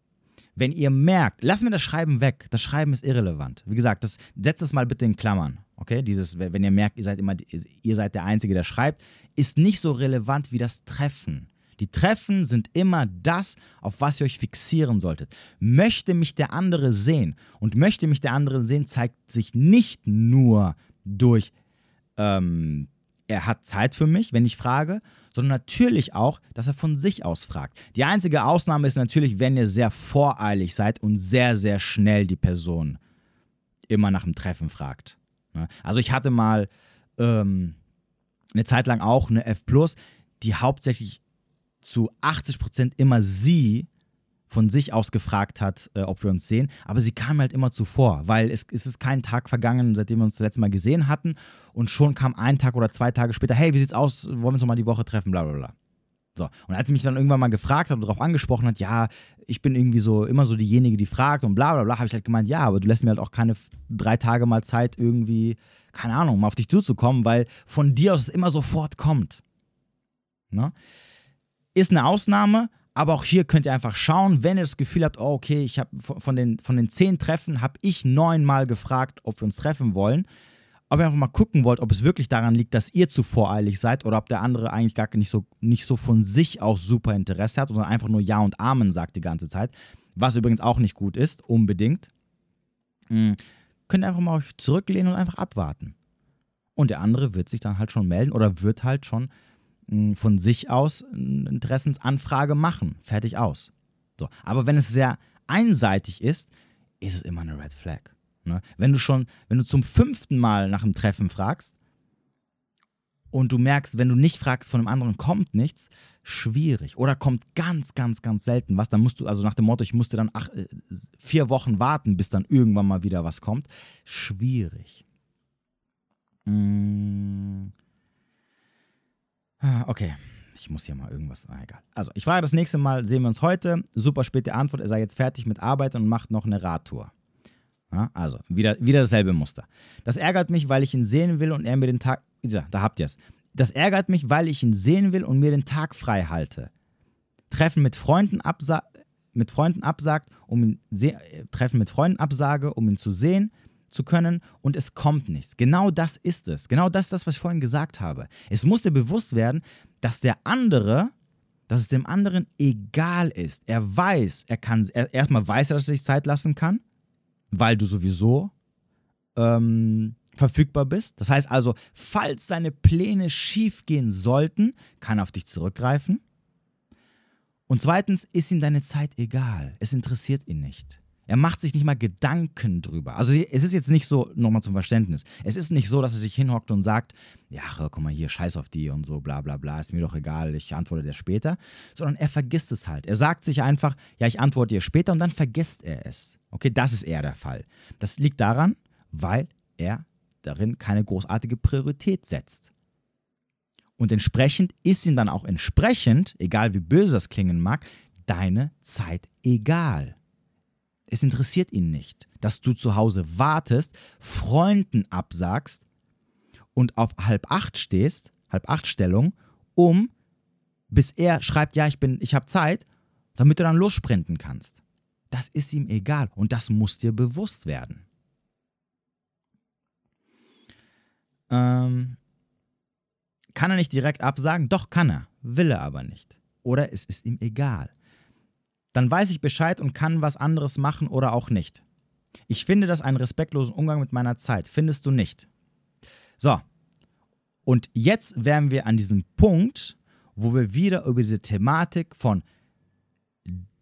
A: Wenn ihr merkt, lassen wir das Schreiben weg, das Schreiben ist irrelevant. Wie gesagt, das, setzt das mal bitte in Klammern. Okay, dieses, wenn ihr merkt, ihr seid immer, ihr seid der Einzige, der schreibt, ist nicht so relevant wie das Treffen. Die Treffen sind immer das, auf was ihr euch fixieren solltet. Möchte mich der andere sehen und möchte mich der andere sehen, zeigt sich nicht nur durch, ähm, er hat Zeit für mich, wenn ich frage, sondern natürlich auch, dass er von sich aus fragt. Die einzige Ausnahme ist natürlich, wenn ihr sehr voreilig seid und sehr, sehr schnell die Person immer nach dem Treffen fragt. Ne? Also ich hatte mal ähm, eine Zeit lang auch eine F, die hauptsächlich zu 80 Prozent immer sie von sich aus gefragt hat, äh, ob wir uns sehen. Aber sie kam halt immer zuvor, weil es, es ist kein Tag vergangen, seitdem wir uns das letzte Mal gesehen hatten. Und schon kam ein Tag oder zwei Tage später, hey, wie sieht's aus? Wollen wir uns nochmal die Woche treffen? Bla bla bla. So. Und als sie mich dann irgendwann mal gefragt hat und darauf angesprochen hat, ja, ich bin irgendwie so immer so diejenige, die fragt und bla bla bla, habe ich halt gemeint, ja, aber du lässt mir halt auch keine drei Tage mal Zeit, irgendwie, keine Ahnung, mal auf dich zuzukommen, weil von dir aus es immer sofort kommt. Ne? Ist eine Ausnahme, aber auch hier könnt ihr einfach schauen, wenn ihr das Gefühl habt, oh, okay, ich habe von den, von den zehn Treffen habe ich neunmal gefragt, ob wir uns treffen wollen. Ob ihr einfach mal gucken wollt, ob es wirklich daran liegt, dass ihr zu voreilig seid oder ob der andere eigentlich gar nicht so, nicht so von sich aus super Interesse hat, sondern einfach nur Ja und Amen sagt die ganze Zeit. Was übrigens auch nicht gut ist, unbedingt. Mhm. Könnt ihr einfach mal euch zurücklehnen und einfach abwarten. Und der andere wird sich dann halt schon melden oder wird halt schon von sich aus eine Interessensanfrage machen. Fertig aus. So. Aber wenn es sehr einseitig ist, ist es immer eine Red Flag. Ne? Wenn du schon, wenn du zum fünften Mal nach einem Treffen fragst und du merkst, wenn du nicht fragst, von dem anderen kommt nichts, schwierig. Oder kommt ganz, ganz, ganz selten was, dann musst du, also nach dem Motto, ich musste dann ach, äh, vier Wochen warten, bis dann irgendwann mal wieder was kommt. Schwierig. Mmh. Ah, okay. Ich muss hier mal irgendwas. Ah, egal. Also, ich frage das nächste Mal, sehen wir uns heute. Super späte Antwort. Er sei jetzt fertig mit Arbeit und macht noch eine Radtour. Ja, also, wieder, wieder dasselbe Muster. Das ärgert mich, weil ich ihn sehen will und er mir den Tag. Ja, da habt ihr es. Das ärgert mich, weil ich ihn sehen will und mir den Tag frei halte. Treffen mit Freunden, absa mit Freunden absagt, um ihn äh, Treffen mit Freunden absage, um ihn zu sehen zu können und es kommt nichts. Genau das ist es. Genau das ist das, was ich vorhin gesagt habe. Es muss dir bewusst werden, dass der andere, dass es dem anderen egal ist. Er weiß, er kann, er, erstmal weiß er, dass er sich Zeit lassen kann, weil du sowieso ähm, verfügbar bist. Das heißt also, falls seine Pläne schief gehen sollten, kann er auf dich zurückgreifen. Und zweitens ist ihm deine Zeit egal. Es interessiert ihn nicht. Er macht sich nicht mal Gedanken drüber. Also es ist jetzt nicht so, nochmal zum Verständnis, es ist nicht so, dass er sich hinhockt und sagt, ja, guck mal hier, scheiß auf die und so, bla bla bla, ist mir doch egal, ich antworte dir später, sondern er vergisst es halt. Er sagt sich einfach, ja, ich antworte dir später und dann vergisst er es. Okay, das ist eher der Fall. Das liegt daran, weil er darin keine großartige Priorität setzt. Und entsprechend ist ihm dann auch entsprechend, egal wie böse das klingen mag, deine Zeit egal. Es interessiert ihn nicht, dass du zu Hause wartest, Freunden absagst und auf halb acht stehst, halb acht Stellung, um bis er schreibt, ja, ich bin, ich habe Zeit, damit du dann lossprinten kannst. Das ist ihm egal und das muss dir bewusst werden. Ähm, kann er nicht direkt absagen? Doch, kann er. will er aber nicht. Oder es ist ihm egal. Dann weiß ich Bescheid und kann was anderes machen oder auch nicht. Ich finde das einen respektlosen Umgang mit meiner Zeit. Findest du nicht? So. Und jetzt wären wir an diesem Punkt, wo wir wieder über diese Thematik von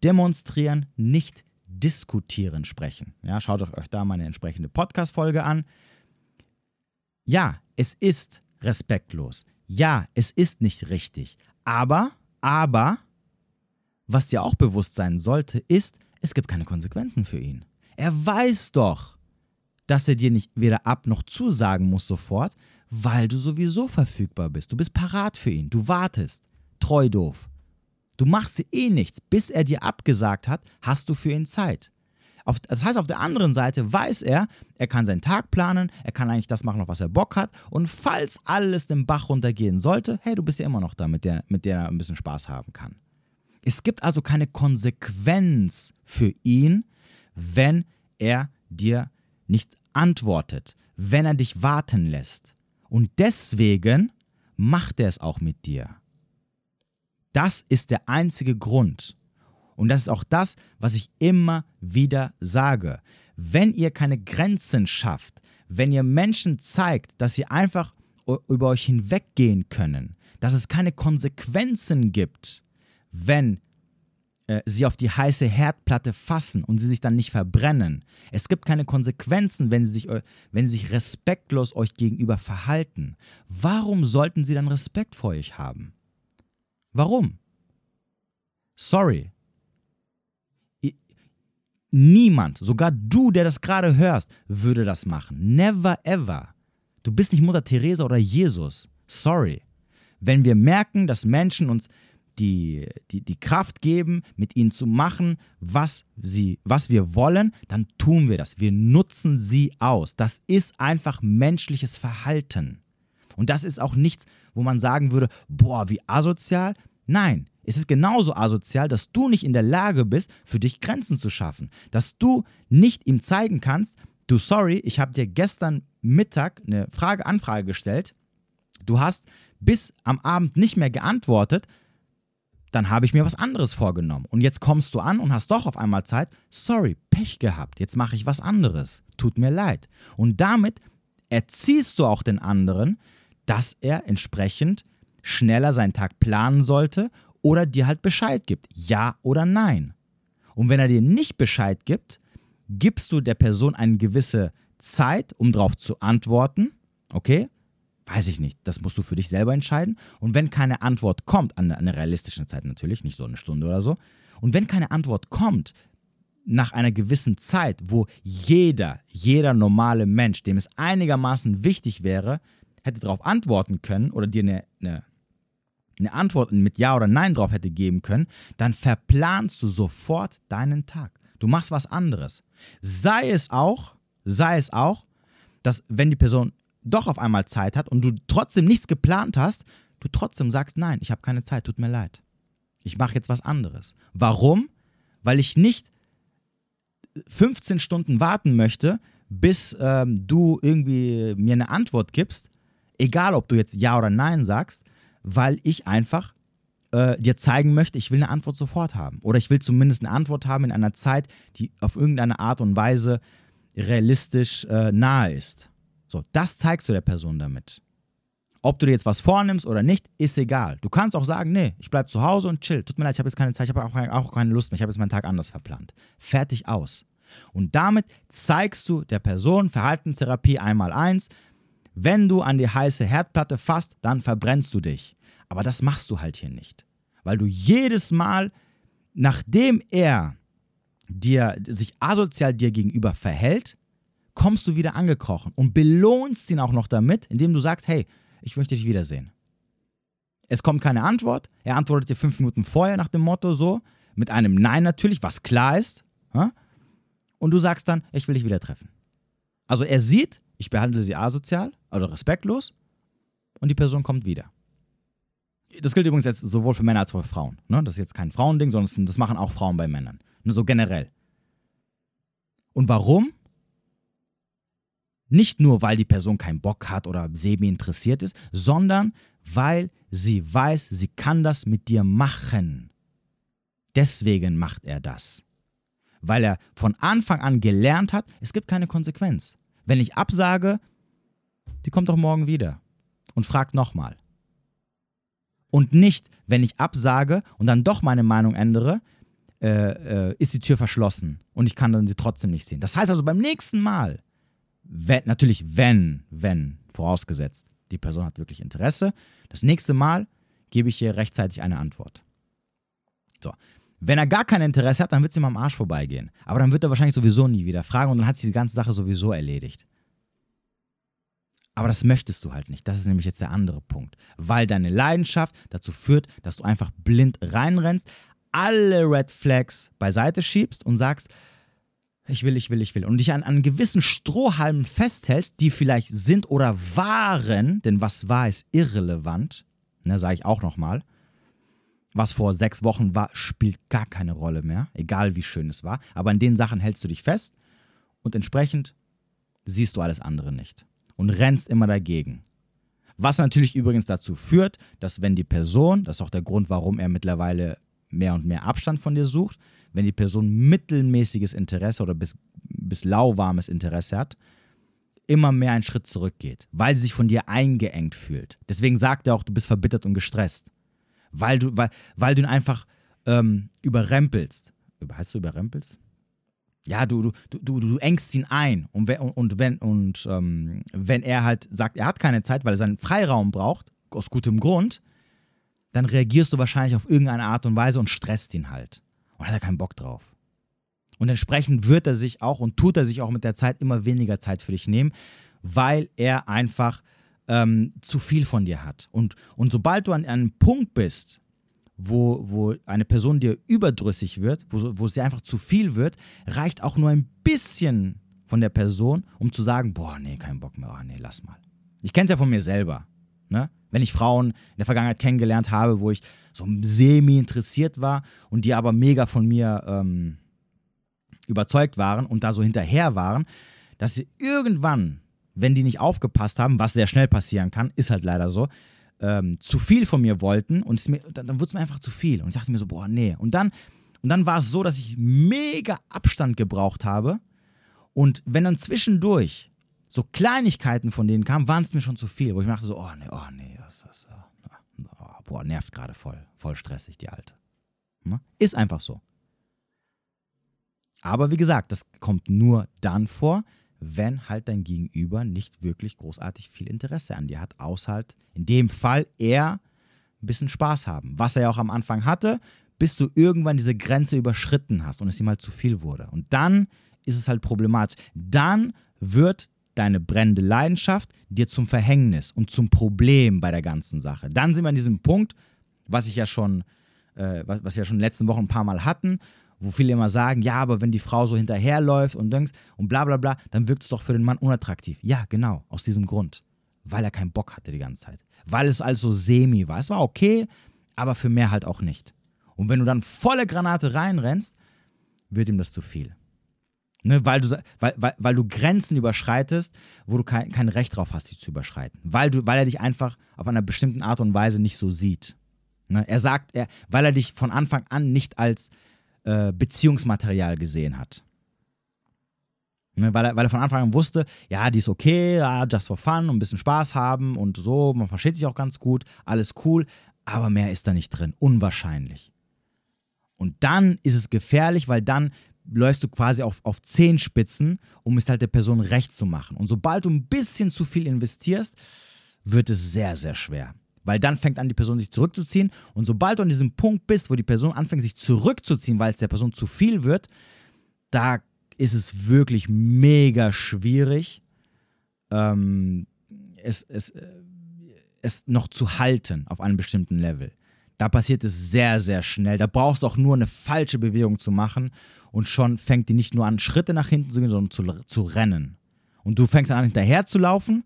A: demonstrieren, nicht diskutieren sprechen. Ja, schaut euch da mal eine entsprechende Podcast-Folge an. Ja, es ist respektlos. Ja, es ist nicht richtig. Aber, aber, was dir auch bewusst sein sollte, ist, es gibt keine Konsequenzen für ihn. Er weiß doch, dass er dir nicht weder ab noch zusagen muss sofort, weil du sowieso verfügbar bist. Du bist parat für ihn. Du wartest. Treu doof. Du machst eh nichts. Bis er dir abgesagt hat, hast du für ihn Zeit. Auf, das heißt, auf der anderen Seite weiß er, er kann seinen Tag planen, er kann eigentlich das machen, auf was er Bock hat. Und falls alles den Bach runtergehen sollte, hey, du bist ja immer noch da, mit der, mit der er ein bisschen Spaß haben kann. Es gibt also keine Konsequenz für ihn, wenn er dir nicht antwortet, wenn er dich warten lässt. Und deswegen macht er es auch mit dir. Das ist der einzige Grund. Und das ist auch das, was ich immer wieder sage. Wenn ihr keine Grenzen schafft, wenn ihr Menschen zeigt, dass sie einfach über euch hinweggehen können, dass es keine Konsequenzen gibt, wenn äh, sie auf die heiße Herdplatte fassen und sie sich dann nicht verbrennen. Es gibt keine Konsequenzen, wenn sie sich, wenn sie sich respektlos euch gegenüber verhalten. Warum sollten sie dann Respekt vor euch haben? Warum? Sorry. Niemand, sogar du, der das gerade hörst, würde das machen. Never ever. Du bist nicht Mutter Teresa oder Jesus. Sorry. Wenn wir merken, dass Menschen uns die, die, die Kraft geben, mit ihnen zu machen, was, sie, was wir wollen, dann tun wir das. Wir nutzen sie aus. Das ist einfach menschliches Verhalten. Und das ist auch nichts, wo man sagen würde, boah, wie asozial. Nein, es ist genauso asozial, dass du nicht in der Lage bist, für dich Grenzen zu schaffen. Dass du nicht ihm zeigen kannst, du sorry, ich habe dir gestern Mittag eine Frage, Anfrage gestellt. Du hast bis am Abend nicht mehr geantwortet, dann habe ich mir was anderes vorgenommen. Und jetzt kommst du an und hast doch auf einmal Zeit. Sorry, Pech gehabt. Jetzt mache ich was anderes. Tut mir leid. Und damit erziehst du auch den anderen, dass er entsprechend schneller seinen Tag planen sollte oder dir halt Bescheid gibt. Ja oder nein. Und wenn er dir nicht Bescheid gibt, gibst du der Person eine gewisse Zeit, um darauf zu antworten. Okay? Weiß ich nicht. Das musst du für dich selber entscheiden. Und wenn keine Antwort kommt, an einer realistischen Zeit natürlich, nicht so eine Stunde oder so, und wenn keine Antwort kommt, nach einer gewissen Zeit, wo jeder, jeder normale Mensch, dem es einigermaßen wichtig wäre, hätte darauf antworten können oder dir eine, eine, eine Antwort mit Ja oder Nein drauf hätte geben können, dann verplanst du sofort deinen Tag. Du machst was anderes. Sei es auch, sei es auch, dass wenn die Person doch auf einmal Zeit hat und du trotzdem nichts geplant hast, du trotzdem sagst, nein, ich habe keine Zeit, tut mir leid. Ich mache jetzt was anderes. Warum? Weil ich nicht 15 Stunden warten möchte, bis ähm, du irgendwie mir eine Antwort gibst, egal ob du jetzt Ja oder Nein sagst, weil ich einfach äh, dir zeigen möchte, ich will eine Antwort sofort haben. Oder ich will zumindest eine Antwort haben in einer Zeit, die auf irgendeine Art und Weise realistisch äh, nahe ist. So, das zeigst du der Person damit. Ob du dir jetzt was vornimmst oder nicht, ist egal. Du kannst auch sagen, nee, ich bleibe zu Hause und chill. Tut mir leid, ich habe jetzt keine Zeit, ich habe auch, auch keine Lust mehr, ich habe jetzt meinen Tag anders verplant. Fertig aus. Und damit zeigst du der Person Verhaltenstherapie einmal eins, wenn du an die heiße Herdplatte fasst, dann verbrennst du dich. Aber das machst du halt hier nicht. Weil du jedes Mal, nachdem er dir, sich asozial dir gegenüber verhält, kommst du wieder angekrochen und belohnst ihn auch noch damit, indem du sagst, hey, ich möchte dich wiedersehen. Es kommt keine Antwort. Er antwortet dir fünf Minuten vorher nach dem Motto so, mit einem Nein natürlich, was klar ist. Und du sagst dann, ich will dich wieder treffen. Also er sieht, ich behandle sie asozial oder respektlos und die Person kommt wieder. Das gilt übrigens jetzt sowohl für Männer als auch für Frauen. Ne? Das ist jetzt kein Frauending, sondern das machen auch Frauen bei Männern. Nur so generell. Und warum? Nicht nur, weil die Person keinen Bock hat oder semi interessiert ist, sondern Weil sie weiß, sie kann das mit dir machen. Deswegen macht er das. Weil er von Anfang an gelernt hat, es gibt keine Konsequenz. Wenn ich absage, die kommt doch morgen wieder und fragt nochmal. Und nicht, wenn ich absage und dann doch meine Meinung ändere, äh, äh, ist die Tür verschlossen und ich kann dann sie trotzdem nicht sehen. Das heißt also beim nächsten Mal, wenn, natürlich wenn, wenn, vorausgesetzt, die Person hat wirklich Interesse, das nächste Mal gebe ich ihr rechtzeitig eine Antwort. So. Wenn er gar kein Interesse hat, dann wird sie ihm am Arsch vorbeigehen. Aber dann wird er wahrscheinlich sowieso nie wieder fragen und dann hat sich die ganze Sache sowieso erledigt. Aber das möchtest du halt nicht. Das ist nämlich jetzt der andere Punkt. Weil deine Leidenschaft dazu führt, dass du einfach blind reinrennst, alle Red Flags beiseite schiebst und sagst, ich will, ich will, ich will. Und dich an, an gewissen Strohhalmen festhältst, die vielleicht sind oder waren, denn was war, ist irrelevant, ne, sage ich auch nochmal. Was vor sechs Wochen war, spielt gar keine Rolle mehr, egal wie schön es war. Aber in den Sachen hältst du dich fest und entsprechend siehst du alles andere nicht und rennst immer dagegen. Was natürlich übrigens dazu führt, dass wenn die Person, das ist auch der Grund, warum er mittlerweile mehr und mehr Abstand von dir sucht, wenn die Person mittelmäßiges Interesse oder bis, bis lauwarmes Interesse hat, immer mehr einen Schritt zurückgeht, weil sie sich von dir eingeengt fühlt. Deswegen sagt er auch, du bist verbittert und gestresst. Weil du, weil, weil du ihn einfach ähm, überrempelst. Heißt du überrempelst? Ja, du, du, du, du engst ihn ein. Und wenn, und wenn, und, ähm, wenn er halt sagt, er hat keine Zeit, weil er seinen Freiraum braucht, aus gutem Grund, dann reagierst du wahrscheinlich auf irgendeine Art und Weise und stresst ihn halt. Und hat er keinen Bock drauf. Und entsprechend wird er sich auch und tut er sich auch mit der Zeit immer weniger Zeit für dich nehmen, weil er einfach ähm, zu viel von dir hat. Und, und sobald du an, einem Punkt bist, wo, wo eine Person dir überdrüssig wird, wo, wo sie einfach zu viel wird, reicht auch nur ein bisschen von der Person, um zu sagen, boah, nee, kein Bock mehr, oh, nee, lass mal. Ich kenne es ja von mir selber. Ne? Wenn ich Frauen in der Vergangenheit kennengelernt habe, wo ich so semi interessiert war und die aber mega von mir ähm, überzeugt waren und da so hinterher waren, dass sie irgendwann, wenn die nicht aufgepasst haben, was sehr schnell passieren kann, ist halt leider so, ähm, zu viel von mir wollten und mir, dann, dann wurde es mir einfach zu viel. Und ich dachte mir so, boah, nee. Und dann, und dann war es so, dass ich mega Abstand gebraucht habe. Und wenn dann zwischendurch so Kleinigkeiten von denen kamen, waren es mir schon zu viel, wo ich dachte so, oh nee, oh nee, das, das, oh, boah, nervt gerade voll, voll stressig, die Alte. Ne? Ist einfach so. Aber wie gesagt, das kommt nur dann vor, wenn halt dein Gegenüber nicht wirklich großartig viel Interesse an dir hat, außer halt in dem Fall er ein bisschen Spaß haben. Was er ja auch am Anfang hatte, bis du irgendwann diese Grenze überschritten hast und es ihm halt zu viel wurde. Und dann ist es halt problematisch. Dann wird deine brennende Leidenschaft dir zum Verhängnis und zum Problem bei der ganzen Sache. Dann sind wir an diesem Punkt, was ich ja schon, äh, was, was wir ja schon in den letzten Wochen ein paar Mal hatten, wo viele immer sagen, ja, aber wenn die Frau so hinterherläuft und denkst und bla bla bla, dann wirkt es doch für den Mann unattraktiv. Ja, genau, aus diesem Grund. Weil er keinen Bock hatte die ganze Zeit. Weil es also semi war. Es war okay, aber für mehr halt auch nicht. Und wenn du dann volle Granate reinrennst, wird ihm das zu viel. Ne, weil, du, weil, weil, weil du Grenzen überschreitest, wo du kein, kein Recht drauf hast, sie zu überschreiten. Weil, du, weil er dich einfach auf einer bestimmten Art und Weise nicht so sieht. Ne, er sagt, er, weil er dich von Anfang an nicht als äh, Beziehungsmaterial gesehen hat. Ne, weil, er, weil er von Anfang an wusste, ja, die ist okay, ja, just for fun, ein bisschen Spaß haben und so, man versteht sich auch ganz gut, alles cool, aber mehr ist da nicht drin, unwahrscheinlich. Und dann ist es gefährlich, weil dann läufst du quasi auf, auf Zehenspitzen, um es halt der Person recht zu machen. Und sobald du ein bisschen zu viel investierst, wird es sehr, sehr schwer. Weil dann fängt an, die Person sich zurückzuziehen. Und sobald du an diesem Punkt bist, wo die Person anfängt, sich zurückzuziehen, weil es der Person zu viel wird, da ist es wirklich mega schwierig, ähm, es, es, äh, es noch zu halten auf einem bestimmten Level. Da passiert es sehr, sehr schnell. Da brauchst du auch nur eine falsche Bewegung zu machen und schon fängt die nicht nur an, Schritte nach hinten zu gehen, sondern zu, zu rennen. Und du fängst an, hinterher zu laufen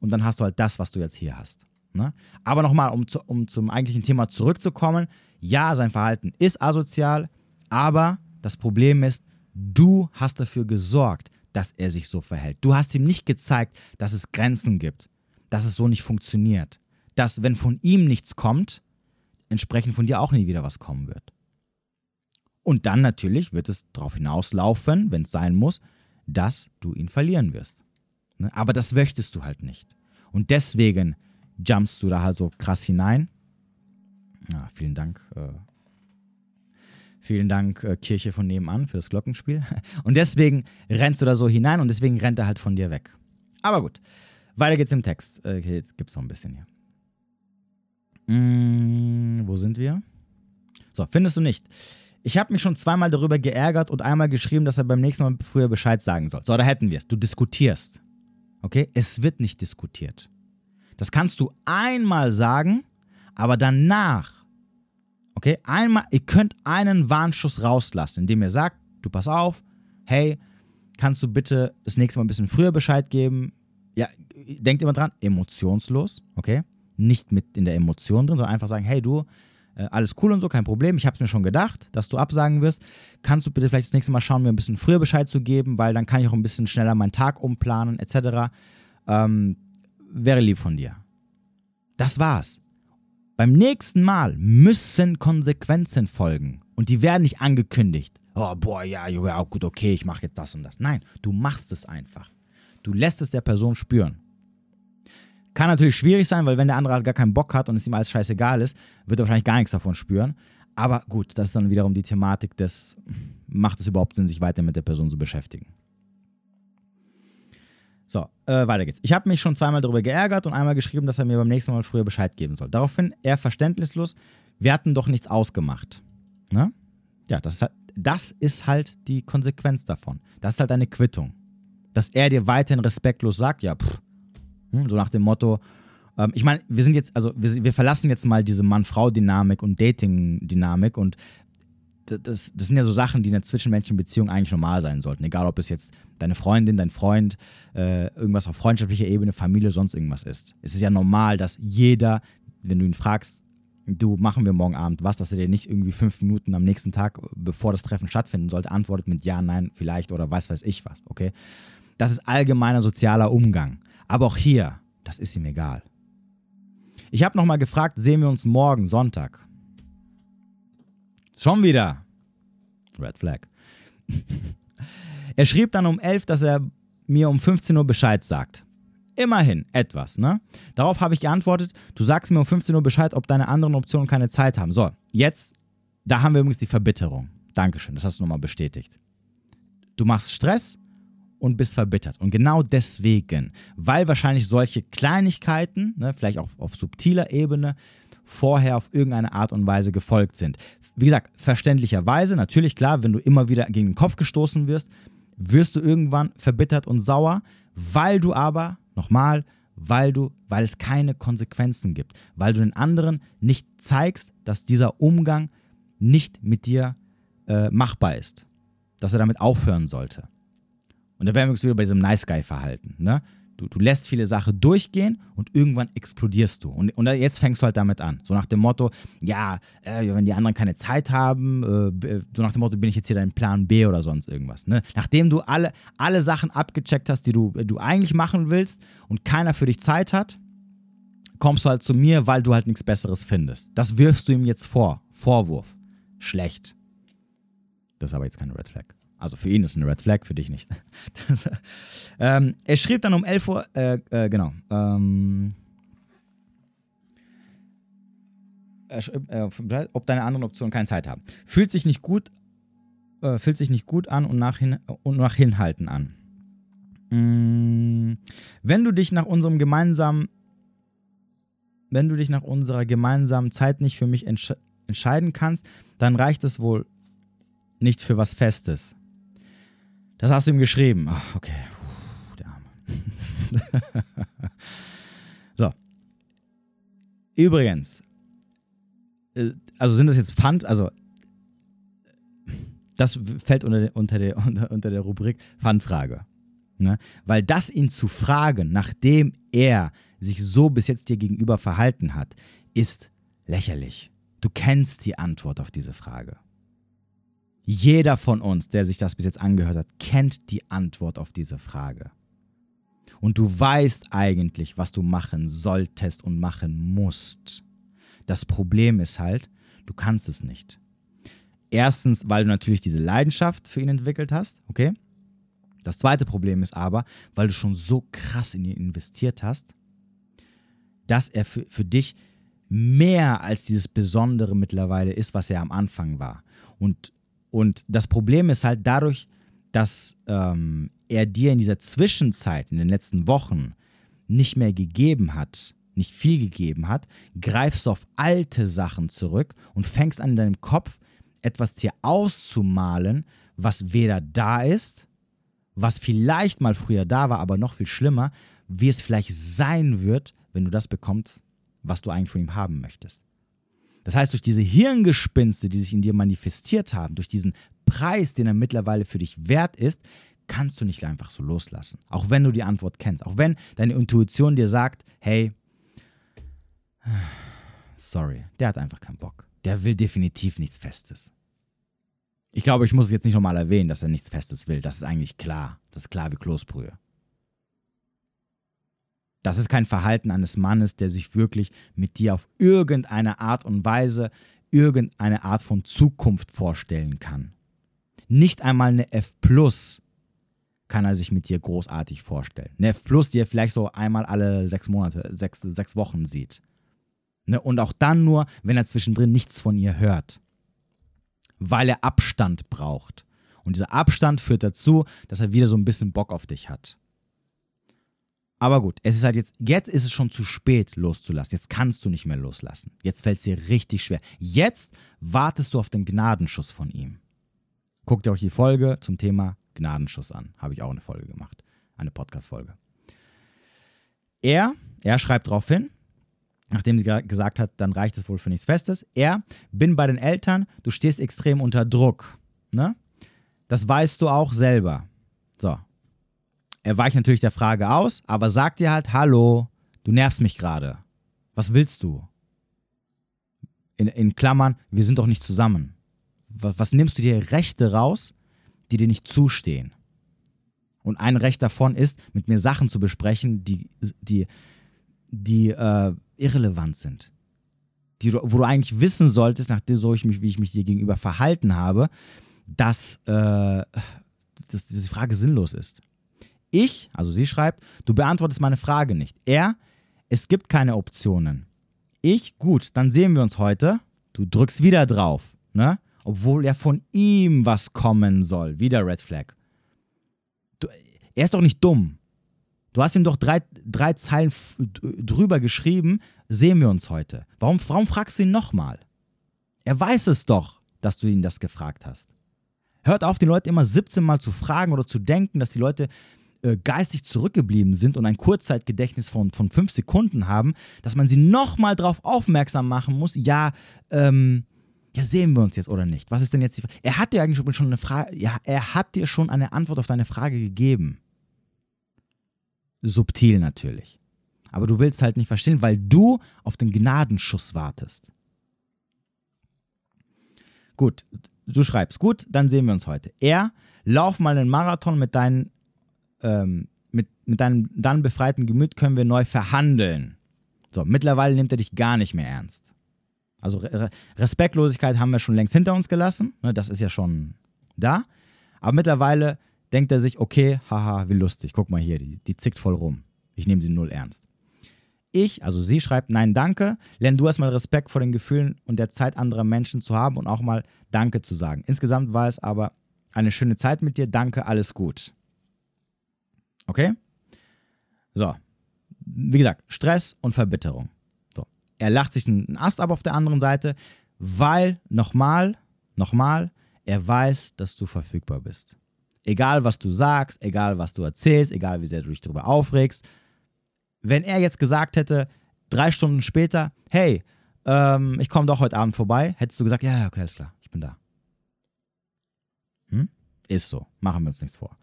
A: und dann hast du halt das, was du jetzt hier hast. Ne? Aber nochmal, um, zu, um zum eigentlichen Thema zurückzukommen, ja, sein Verhalten ist asozial, aber das Problem ist, du hast dafür gesorgt, dass er sich so verhält. Du hast ihm nicht gezeigt, dass es Grenzen gibt, dass es so nicht funktioniert dass wenn von ihm nichts kommt, entsprechend von dir auch nie wieder was kommen wird. Und dann natürlich wird es darauf hinauslaufen, wenn es sein muss, dass du ihn verlieren wirst. Ne? Aber das möchtest du halt nicht. Und deswegen jumpst du da halt so krass hinein. Ja, vielen Dank. Äh, vielen Dank, äh, Kirche von nebenan, für das Glockenspiel. Und deswegen rennst du da so hinein und deswegen rennt er halt von dir weg. Aber gut, weiter geht's im Text. Äh, jetzt gibt's noch ein bisschen hier. Mm, wo sind wir? So, findest du nicht? Ich habe mich schon zweimal darüber geärgert und einmal geschrieben, dass er beim nächsten Mal früher Bescheid sagen soll. So, da hätten wir es. Du diskutierst. Okay? Es wird nicht diskutiert. Das kannst du einmal sagen, aber danach, okay, einmal, ihr könnt einen Warnschuss rauslassen, indem ihr sagt, du pass auf, hey, kannst du bitte das nächste Mal ein bisschen früher Bescheid geben? Ja, denkt immer dran, emotionslos, okay? Nicht mit in der Emotion drin, sondern einfach sagen, hey du, äh, alles cool und so, kein Problem. Ich habe es mir schon gedacht, dass du absagen wirst. Kannst du bitte vielleicht das nächste Mal schauen, mir ein bisschen früher Bescheid zu geben, weil dann kann ich auch ein bisschen schneller meinen Tag umplanen, etc. Ähm, wäre lieb von dir. Das war's. Beim nächsten Mal müssen Konsequenzen folgen. Und die werden nicht angekündigt. Oh, boah, ja, ja, gut, okay, ich mache jetzt das und das. Nein, du machst es einfach. Du lässt es der Person spüren. Kann natürlich schwierig sein, weil wenn der andere halt gar keinen Bock hat und es ihm alles scheißegal ist, wird er wahrscheinlich gar nichts davon spüren. Aber gut, das ist dann wiederum die Thematik des, macht es überhaupt Sinn, sich weiter mit der Person zu beschäftigen. So, äh, weiter geht's. Ich habe mich schon zweimal darüber geärgert und einmal geschrieben, dass er mir beim nächsten Mal früher Bescheid geben soll. Daraufhin er verständnislos, wir hatten doch nichts ausgemacht. Ne? Ja, das ist, halt, das ist halt die Konsequenz davon. Das ist halt eine Quittung. Dass er dir weiterhin respektlos sagt, ja, pff, hm, so nach dem Motto, ähm, ich meine, wir sind jetzt, also wir, wir verlassen jetzt mal diese Mann-Frau-Dynamik und Dating-Dynamik und das, das, sind ja so Sachen, die in einer zwischenmenschlichen Beziehung eigentlich normal sein sollten. Egal, ob es jetzt deine Freundin, dein Freund, äh, irgendwas auf freundschaftlicher Ebene, Familie, sonst irgendwas ist. Es ist ja normal, dass jeder, wenn du ihn fragst, du, machen wir morgen Abend was, dass er dir nicht irgendwie fünf Minuten am nächsten Tag, bevor das Treffen stattfinden sollte, antwortet mit Ja, Nein, vielleicht oder was weiß ich was, okay? Das ist allgemeiner sozialer Umgang. Aber auch hier, das ist ihm egal. Ich habe nochmal gefragt, sehen wir uns morgen, Sonntag? Schon wieder. Red Flag. er schrieb dann um 11, dass er mir um 15 Uhr Bescheid sagt. Immerhin etwas, ne? Darauf habe ich geantwortet, du sagst mir um 15 Uhr Bescheid, ob deine anderen Optionen keine Zeit haben. So, jetzt, da haben wir übrigens die Verbitterung. Dankeschön, das hast du nochmal bestätigt. Du machst Stress, und bist verbittert. Und genau deswegen, weil wahrscheinlich solche Kleinigkeiten, ne, vielleicht auch auf subtiler Ebene, vorher auf irgendeine Art und Weise gefolgt sind. Wie gesagt, verständlicherweise, natürlich klar, wenn du immer wieder gegen den Kopf gestoßen wirst, wirst du irgendwann verbittert und sauer, weil du aber, nochmal, weil du, weil es keine Konsequenzen gibt, weil du den anderen nicht zeigst, dass dieser Umgang nicht mit dir äh, machbar ist, dass er damit aufhören sollte. Und da wären wir wieder bei diesem Nice Guy-Verhalten. Ne? Du, du, lässt viele Sachen durchgehen und irgendwann explodierst du. Und, und jetzt fängst du halt damit an. So nach dem Motto, ja, äh, wenn die anderen keine Zeit haben, äh, so nach dem Motto, bin ich jetzt hier dein Plan B oder sonst irgendwas. Ne? Nachdem du alle, alle Sachen abgecheckt hast, die du, du eigentlich machen willst und keiner für dich Zeit hat, kommst du halt zu mir, weil du halt nichts Besseres findest. Das wirfst du ihm jetzt vor. Vorwurf. Schlecht. Das ist aber jetzt keine Red Flag. Also für ihn ist eine Red Flag, für dich nicht. ähm, er schrieb dann um 11 Uhr, äh, äh, genau. Ähm, äh, ob deine anderen Optionen keine Zeit haben. Fühlt sich nicht gut, äh, fühlt sich nicht gut an und nach, hin, und nach Hinhalten an. Mm, wenn du dich nach unserem gemeinsamen, wenn du dich nach unserer gemeinsamen Zeit nicht für mich entsch entscheiden kannst, dann reicht es wohl nicht für was Festes. Das hast du ihm geschrieben. Ach, okay. Puh, der Arme. so. Übrigens, äh, also sind das jetzt Pfand, also das fällt unter, der, unter, unter der Rubrik Pfandfrage. Ne? Weil das ihn zu fragen, nachdem er sich so bis jetzt dir gegenüber verhalten hat, ist lächerlich. Du kennst die Antwort auf diese Frage. Jeder von uns, der sich das bis jetzt angehört hat, kennt die Antwort auf diese Frage. Und du weißt eigentlich, was du machen solltest und machen musst. Das Problem ist halt, du kannst es nicht. Erstens, weil du natürlich diese Leidenschaft für ihn entwickelt hast, okay? Das zweite Problem ist aber, weil du schon so krass in ihn investiert hast, dass er für, für dich mehr als dieses Besondere mittlerweile ist, was er am Anfang war. Und, und das Problem ist halt dadurch, dass ähm, er dir in dieser Zwischenzeit, in den letzten Wochen, nicht mehr gegeben hat, nicht viel gegeben hat, greifst du auf alte Sachen zurück und fängst an in deinem Kopf etwas dir auszumalen, was weder da ist, was vielleicht mal früher da war, aber noch viel schlimmer, wie es vielleicht sein wird, wenn du das bekommst, was du eigentlich von ihm haben möchtest. Das heißt, durch diese Hirngespinste, die sich in dir manifestiert haben, durch diesen Preis, den er mittlerweile für dich wert ist, kannst du nicht einfach so loslassen. Auch wenn du die Antwort kennst. Auch wenn deine Intuition dir sagt, hey, sorry, der hat einfach keinen Bock. Der will definitiv nichts Festes. Ich glaube, ich muss es jetzt nicht nochmal erwähnen, dass er nichts Festes will. Das ist eigentlich klar. Das ist klar wie Kloßbrühe. Das ist kein Verhalten eines Mannes, der sich wirklich mit dir auf irgendeine Art und Weise irgendeine Art von Zukunft vorstellen kann. Nicht einmal eine F Plus kann er sich mit dir großartig vorstellen. Eine F Plus, die er vielleicht so einmal alle sechs Monate, sechs, sechs Wochen sieht. Ne? Und auch dann nur, wenn er zwischendrin nichts von ihr hört. Weil er Abstand braucht. Und dieser Abstand führt dazu, dass er wieder so ein bisschen Bock auf dich hat. Aber gut, es ist halt jetzt, jetzt ist es schon zu spät loszulassen. Jetzt kannst du nicht mehr loslassen. Jetzt fällt es dir richtig schwer. Jetzt wartest du auf den Gnadenschuss von ihm. Guckt euch die Folge zum Thema Gnadenschuss an. Habe ich auch eine Folge gemacht. Eine Podcast-Folge. Er, er schreibt darauf hin, nachdem sie gesagt hat, dann reicht es wohl für nichts Festes. Er, bin bei den Eltern, du stehst extrem unter Druck. Ne? Das weißt du auch selber. So, er weicht natürlich der Frage aus, aber sagt dir halt, hallo, du nervst mich gerade. Was willst du? In, in, Klammern, wir sind doch nicht zusammen. Was, was nimmst du dir Rechte raus, die dir nicht zustehen? Und ein Recht davon ist, mit mir Sachen zu besprechen, die, die, die äh, irrelevant sind. Die, wo du eigentlich wissen solltest, nachdem so ich mich, wie ich mich dir gegenüber verhalten habe, dass, äh, dass diese Frage sinnlos ist. Ich, also sie schreibt, du beantwortest meine Frage nicht. Er, es gibt keine Optionen. Ich, gut, dann sehen wir uns heute. Du drückst wieder drauf, ne? Obwohl ja von ihm was kommen soll. Wieder Red Flag. Du, er ist doch nicht dumm. Du hast ihm doch drei, drei Zeilen drüber geschrieben, sehen wir uns heute. Warum, warum fragst du ihn nochmal? Er weiß es doch, dass du ihn das gefragt hast. Hört auf, die Leute immer 17 Mal zu fragen oder zu denken, dass die Leute äh, geistig zurückgeblieben sind und ein Kurzzeitgedächtnis von, von fünf Sekunden haben, dass man sie nochmal darauf aufmerksam machen muss, ja, ähm, ja, sehen wir uns jetzt oder nicht? Was ist denn jetzt die Frage? Er hat dir eigentlich schon eine Frage, ja, er hat dir schon eine Antwort auf deine Frage gegeben. Subtil natürlich. Aber du willst halt nicht verstehen, weil du auf den Gnadenschuss wartest. Gut, du schreibst, gut, dann sehen wir uns heute. Er, lauf mal einen Marathon mit deinen ähm, mit, mit deinem dann befreiten Gemüt können wir neu verhandeln. So, mittlerweile nimmt er dich gar nicht mehr ernst. Also Re Respektlosigkeit haben wir schon längst hinter uns gelassen. Ne, das ist ja schon da. Aber mittlerweile denkt er sich, okay, haha, wie lustig. Guck mal hier, die, die zickt voll rum. Ich nehme sie null ernst. Ich, also sie schreibt, nein, danke. Lern du erstmal Respekt vor den Gefühlen und der Zeit anderer Menschen zu haben und auch mal Danke zu sagen. Insgesamt war es aber eine schöne Zeit mit dir. Danke, alles gut. Okay? So. Wie gesagt, Stress und Verbitterung. So. Er lacht sich einen Ast ab auf der anderen Seite, weil, nochmal, nochmal, er weiß, dass du verfügbar bist. Egal, was du sagst, egal, was du erzählst, egal, wie sehr du dich darüber aufregst. Wenn er jetzt gesagt hätte, drei Stunden später, hey, ähm, ich komme doch heute Abend vorbei, hättest du gesagt, ja, okay, alles klar, ich bin da. Hm? Ist so, machen wir uns nichts vor.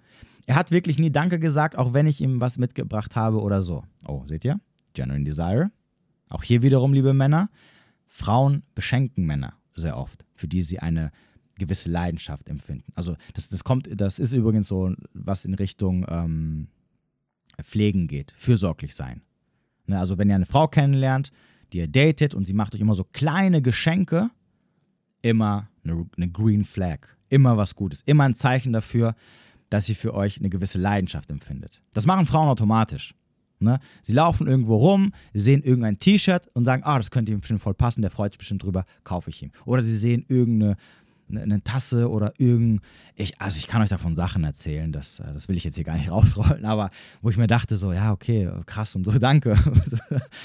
A: Er hat wirklich nie Danke gesagt, auch wenn ich ihm was mitgebracht habe oder so. Oh, seht ihr? Genuine Desire. Auch hier wiederum, liebe Männer, Frauen beschenken Männer sehr oft, für die sie eine gewisse Leidenschaft empfinden. Also das, das kommt, das ist übrigens so was in Richtung ähm, pflegen geht, fürsorglich sein. Ne, also wenn ihr eine Frau kennenlernt, die ihr datet und sie macht euch immer so kleine Geschenke, immer eine, eine Green Flag, immer was Gutes, immer ein Zeichen dafür, dass sie für euch eine gewisse Leidenschaft empfindet. Das machen Frauen automatisch. Ne? Sie laufen irgendwo rum, sehen irgendein T-Shirt und sagen, ah, das könnte ihm bestimmt voll passen, der freut sich bestimmt drüber, kaufe ich ihm. Oder sie sehen irgendeine eine, eine Tasse oder irgend. Ich, also ich kann euch davon Sachen erzählen, das, äh, das will ich jetzt hier gar nicht rausrollen, aber wo ich mir dachte, so, ja, okay, krass und so, danke.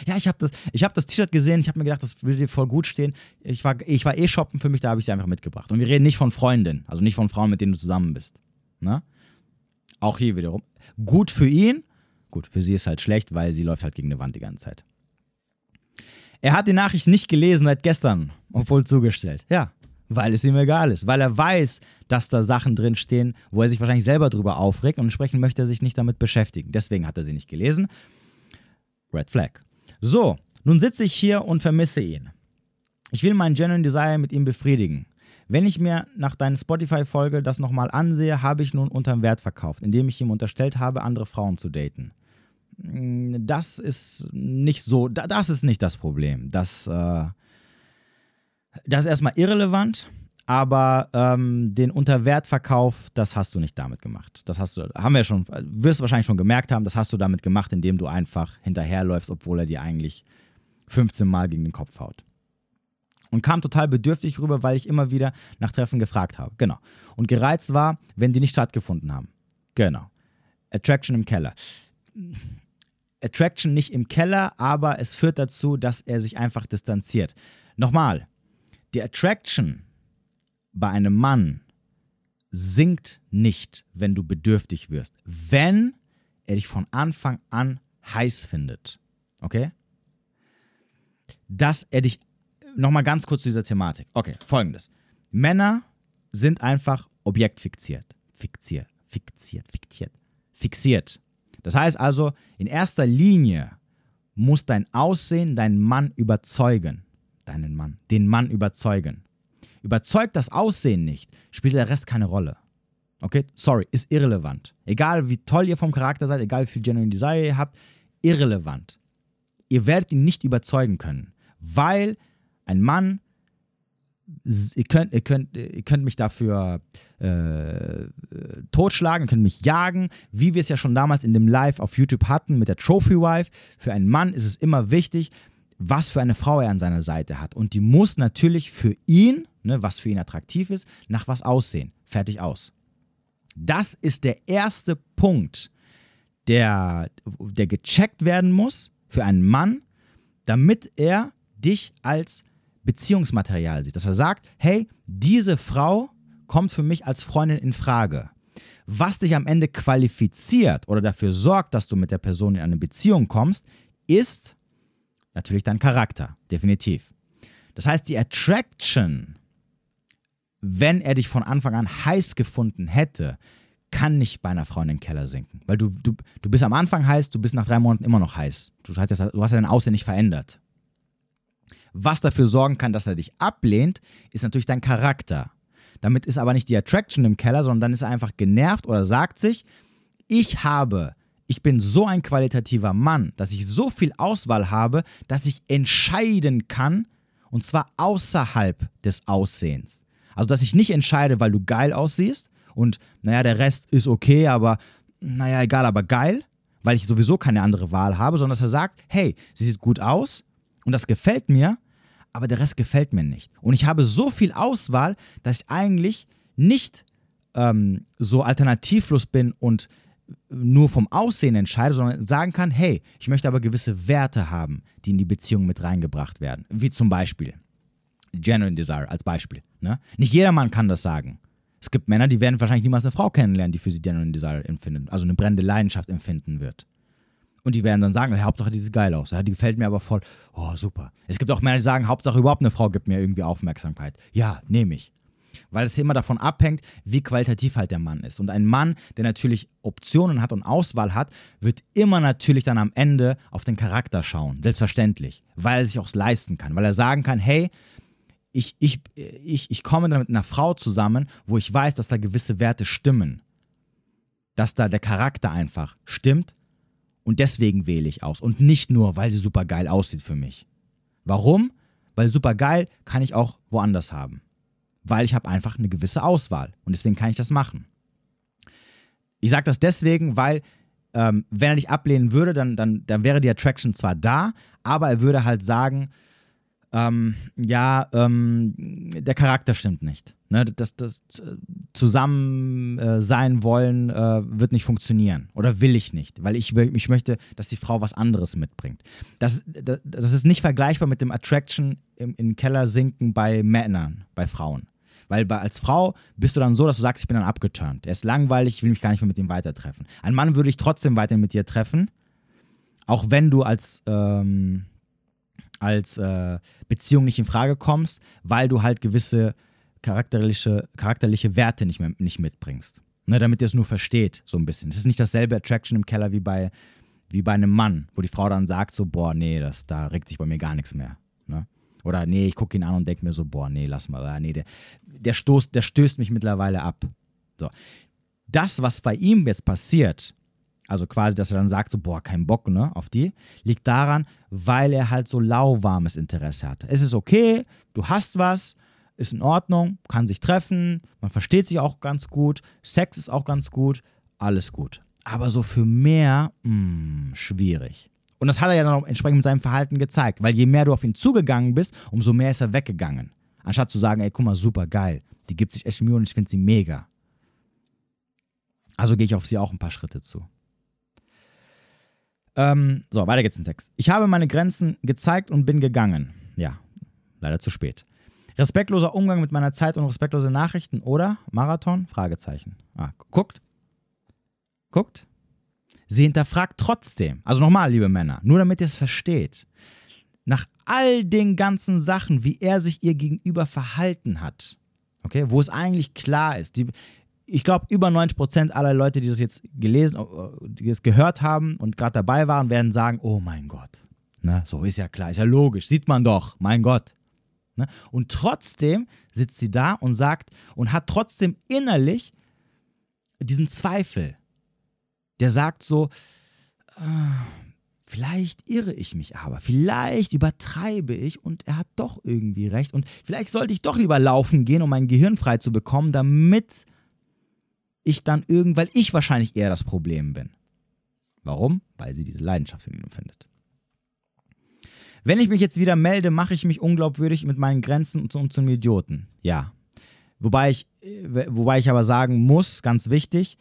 A: ja, ich habe das, hab das T-Shirt gesehen, ich habe mir gedacht, das würde dir voll gut stehen. Ich war, ich war eh shoppen für mich, da habe ich sie einfach mitgebracht. Und wir reden nicht von Freundinnen, also nicht von Frauen, mit denen du zusammen bist. Ne? Auch hier wiederum. Gut für ihn, gut, für sie ist halt schlecht, weil sie läuft halt gegen eine Wand die ganze Zeit. Er hat die Nachricht nicht gelesen seit gestern, obwohl zugestellt. Ja, weil es ihm egal ist, weil er weiß, dass da Sachen drinstehen, wo er sich wahrscheinlich selber drüber aufregt und entsprechend möchte er sich nicht damit beschäftigen. Deswegen hat er sie nicht gelesen. Red Flag. So, nun sitze ich hier und vermisse ihn. Ich will meinen Genuine Desire mit ihm befriedigen. Wenn ich mir nach deiner Spotify-Folge das nochmal ansehe, habe ich nun unterm Wert verkauft, indem ich ihm unterstellt habe, andere Frauen zu daten. Hm, das ist nicht so, das ist nicht das Problem. Das, äh, das ist erstmal irrelevant, aber ähm, den Unterwertverkauf, das hast du nicht damit gemacht. Das hast du, haben wir schon, wirst du wahrscheinlich schon gemerkt haben, das hast du damit gemacht, indem du einfach hinterherläufst, obwohl er dir eigentlich 15 Mal gegen den Kopf haut. Und kam total bedürftig rüber, weil ich immer wieder nach Treffen gefragt habe. Genau. Und gereizt war, wenn die nicht stattgefunden haben. Genau. Attraction im Keller. Attraction nicht im Keller, aber es führt dazu, dass er sich einfach distanziert. Nochmal, die Attraction bei einem Mann sinkt nicht, wenn du bedürftig wirst, wenn er dich von Anfang an heiß findet. Okay? Dass er dich, nochmal ganz kurz zu dieser Thematik. Okay, folgendes. Männer sind einfach objektfixiert. Fixiert, fixiert, fixiert, fixiert. Das heißt also, in erster Linie muss dein Aussehen deinen Mann überzeugen deinen Mann, den Mann überzeugen. Überzeugt das Aussehen nicht, spielt der Rest keine Rolle. Okay, sorry, ist irrelevant. Egal wie toll ihr vom Charakter seid, egal wie viel Genuine Desire ihr habt, irrelevant. Ihr werdet ihn nicht überzeugen können, weil ein Mann, ihr könnt, ihr könnt, ihr könnt mich dafür äh, totschlagen, ihr könnt mich jagen, wie wir es ja schon damals in dem Live auf YouTube hatten mit der Trophy Wife. Für einen Mann ist es immer wichtig, was für eine Frau er an seiner Seite hat. Und die muss natürlich für ihn, ne, was für ihn attraktiv ist, nach was aussehen. Fertig aus. Das ist der erste Punkt, der, der gecheckt werden muss für einen Mann, damit er dich als Beziehungsmaterial sieht. Dass er sagt, hey, diese Frau kommt für mich als Freundin in Frage. Was dich am Ende qualifiziert oder dafür sorgt, dass du mit der Person in eine Beziehung kommst, ist Natürlich dein Charakter, definitiv. Das heißt, die Attraction, wenn er dich von Anfang an heiß gefunden hätte, kann nicht bei einer Frau in den Keller sinken. Weil du, du, du bist am Anfang heiß, du bist nach drei Monaten immer noch heiß. Du hast, du hast ja dein Aussehen nicht verändert. Was dafür sorgen kann, dass er dich ablehnt, ist natürlich dein Charakter. Damit ist aber nicht die Attraction im Keller, sondern dann ist er einfach genervt oder sagt sich, ich habe ich bin so ein qualitativer Mann, dass ich so viel Auswahl habe, dass ich entscheiden kann, und zwar außerhalb des Aussehens. Also, dass ich nicht entscheide, weil du geil aussiehst und, naja, der Rest ist okay, aber, naja, egal, aber geil, weil ich sowieso keine andere Wahl habe, sondern dass er sagt, hey, sie sieht gut aus und das gefällt mir, aber der Rest gefällt mir nicht. Und ich habe so viel Auswahl, dass ich eigentlich nicht ähm, so alternativlos bin und nur vom Aussehen entscheide, sondern sagen kann, hey, ich möchte aber gewisse Werte haben, die in die Beziehung mit reingebracht werden. Wie zum Beispiel Genuine Desire als Beispiel. Ne? Nicht jeder Mann kann das sagen. Es gibt Männer, die werden wahrscheinlich niemals eine Frau kennenlernen, die für sie Genuine Desire empfinden, also eine brennende Leidenschaft empfinden wird. Und die werden dann sagen, hey, Hauptsache die sieht geil aus, ja, die gefällt mir aber voll. Oh, super. Es gibt auch Männer, die sagen, Hauptsache überhaupt eine Frau gibt mir irgendwie Aufmerksamkeit. Ja, nehme ich weil es immer davon abhängt, wie qualitativ halt der Mann ist. Und ein Mann, der natürlich Optionen hat und Auswahl hat, wird immer natürlich dann am Ende auf den Charakter schauen, selbstverständlich, weil er sich auch leisten kann, weil er sagen kann, hey, ich, ich, ich, ich komme dann mit einer Frau zusammen, wo ich weiß, dass da gewisse Werte stimmen, dass da der Charakter einfach stimmt Und deswegen wähle ich aus. Und nicht nur, weil sie super geil aussieht für mich. Warum? Weil super geil kann ich auch woanders haben. Weil ich habe einfach eine gewisse Auswahl. Und deswegen kann ich das machen. Ich sage das deswegen, weil ähm, wenn er dich ablehnen würde, dann, dann, dann wäre die Attraction zwar da, aber er würde halt sagen, ähm, ja, ähm, der Charakter stimmt nicht. Ne? Das, das zusammen äh, sein wollen äh, wird nicht funktionieren oder will ich nicht, weil ich, ich möchte, dass die Frau was anderes mitbringt. Das, das, das ist nicht vergleichbar mit dem Attraction im, im Keller sinken bei Männern, bei Frauen. Weil bei, als Frau bist du dann so, dass du sagst, ich bin dann abgeturnt. Er ist langweilig, ich will mich gar nicht mehr mit ihm weitertreffen. Ein Mann würde ich trotzdem weiterhin mit dir treffen, auch wenn du als, ähm, als äh, Beziehung nicht in Frage kommst, weil du halt gewisse charakterliche, charakterliche Werte nicht, mehr, nicht mitbringst. Ne, damit ihr es nur versteht, so ein bisschen. Es ist nicht dasselbe Attraction im Keller wie bei, wie bei einem Mann, wo die Frau dann sagt so, boah, nee, das, da regt sich bei mir gar nichts mehr. Ne? Oder nee, ich gucke ihn an und denke mir so, boah, nee, lass mal. Oder, nee, der, der, stoßt, der stößt mich mittlerweile ab. So. Das, was bei ihm jetzt passiert, also quasi, dass er dann sagt, so, boah, kein Bock ne, auf die, liegt daran, weil er halt so lauwarmes Interesse hat. Es ist okay, du hast was, ist in Ordnung, kann sich treffen, man versteht sich auch ganz gut, Sex ist auch ganz gut, alles gut. Aber so für mehr, mh, hm, schwierig. Und das hat er ja dann auch entsprechend mit seinem Verhalten gezeigt, weil je mehr du auf ihn zugegangen bist, umso mehr ist er weggegangen. Anstatt zu sagen, ey, guck mal, super geil, die gibt sich echt Mühe und ich finde sie mega. Also gehe ich auf sie auch ein paar Schritte zu. Ähm, so, weiter geht's in Text. Ich habe meine Grenzen gezeigt und bin gegangen. Ja, leider zu spät. Respektloser Umgang mit meiner Zeit und respektlose Nachrichten oder Marathon? Fragezeichen. Ah, guckt. Guckt. Sie hinterfragt trotzdem. Also nochmal, liebe Männer, nur damit ihr es versteht. Nach all den ganzen Sachen, wie er sich ihr gegenüber verhalten hat, okay, wo es eigentlich klar ist, die, ich glaube, über 90% aller Leute, die das jetzt gelesen, äh, die das gehört haben und gerade dabei waren, werden sagen: Oh mein Gott, ne, so ist ja klar, ist ja logisch, sieht man doch, mein Gott. Ne? Und trotzdem sitzt sie da und sagt und hat trotzdem innerlich diesen Zweifel der sagt so, äh, vielleicht irre ich mich aber, vielleicht übertreibe ich und er hat doch irgendwie recht und vielleicht sollte ich doch lieber laufen gehen, um mein Gehirn frei zu bekommen, damit ich dann irgendwann, weil ich wahrscheinlich eher das Problem bin. Warum? Weil sie diese Leidenschaft in ihm empfindet. Wenn ich mich jetzt wieder melde, mache ich mich unglaubwürdig mit meinen Grenzen und, und zum Idioten. Ja. Wobei ich, äh, wobei ich aber sagen muss, ganz wichtig,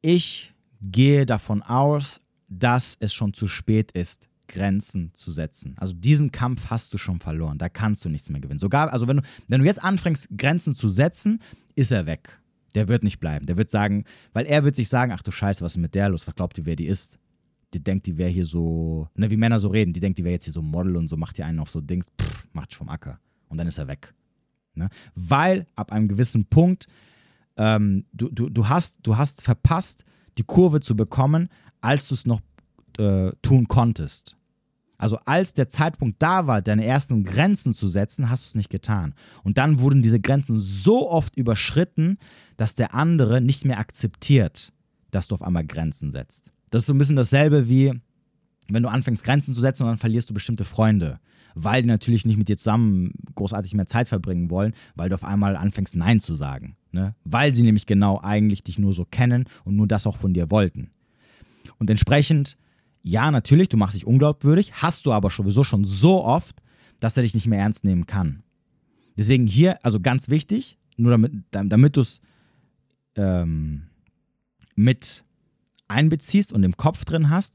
A: ich gehe davon aus, dass es schon zu spät ist, Grenzen zu setzen. Also diesen Kampf hast du schon verloren. Da kannst du nichts mehr gewinnen. Sogar, also wenn du, wenn du jetzt anfängst, Grenzen zu setzen, ist er weg. Der wird nicht bleiben. Der wird sagen, weil er wird sich sagen, ach du Scheiße, was ist mit der los? Was glaubt ihr, wer die ist? Die denkt, die wäre hier so, ne, wie Männer so reden, die denkt, die wäre jetzt hier so Model und so, macht die einen auf so Dings, pff, macht vom Acker. Und dann ist er weg. Ne? Weil ab einem gewissen Punkt, ähm, du, du, du, hast, du hast verpasst, die Kurve zu bekommen, als du es noch äh, tun konntest. Also als der Zeitpunkt da war, deine ersten Grenzen zu setzen, hast du es nicht getan. Und dann wurden diese Grenzen so oft überschritten, dass der andere nicht mehr akzeptiert, dass du auf einmal Grenzen setzt. Das ist so ein bisschen dasselbe wie, wenn du anfängst Grenzen zu setzen und dann verlierst du bestimmte Freunde, weil die natürlich nicht mit dir zusammen großartig mehr Zeit verbringen wollen, weil du auf einmal anfängst Nein zu sagen. Ne? Weil sie nämlich genau eigentlich dich nur so kennen und nur das auch von dir wollten. Und entsprechend, ja, natürlich, du machst dich unglaubwürdig, hast du aber sowieso schon so oft, dass er dich nicht mehr ernst nehmen kann. Deswegen hier, also ganz wichtig, nur damit, damit du es ähm, mit einbeziehst und im Kopf drin hast,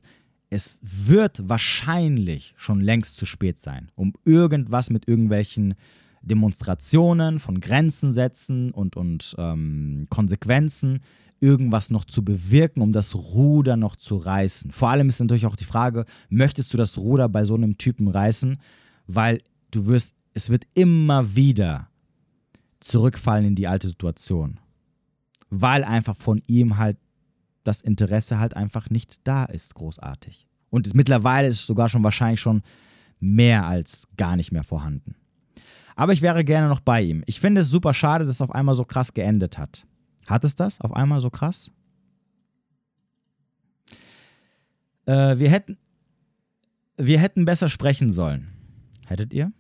A: es wird wahrscheinlich schon längst zu spät sein, um irgendwas mit irgendwelchen Demonstrationen von Grenzen setzen und, und ähm, Konsequenzen irgendwas noch zu bewirken, um das Ruder noch zu reißen. Vor allem ist natürlich auch die Frage, möchtest du das Ruder bei so einem Typen reißen, weil du wirst, es wird immer wieder zurückfallen in die alte Situation, weil einfach von ihm halt das Interesse halt einfach nicht da ist, großartig. Und mittlerweile ist es sogar schon wahrscheinlich schon mehr als gar nicht mehr vorhanden. Aber ich wäre gerne noch bei ihm. Ich finde es super schade, dass es auf einmal so krass geendet hat. Hat es das auf einmal so krass? Äh, wir hätten, wir hätten besser sprechen sollen. Hättet ihr?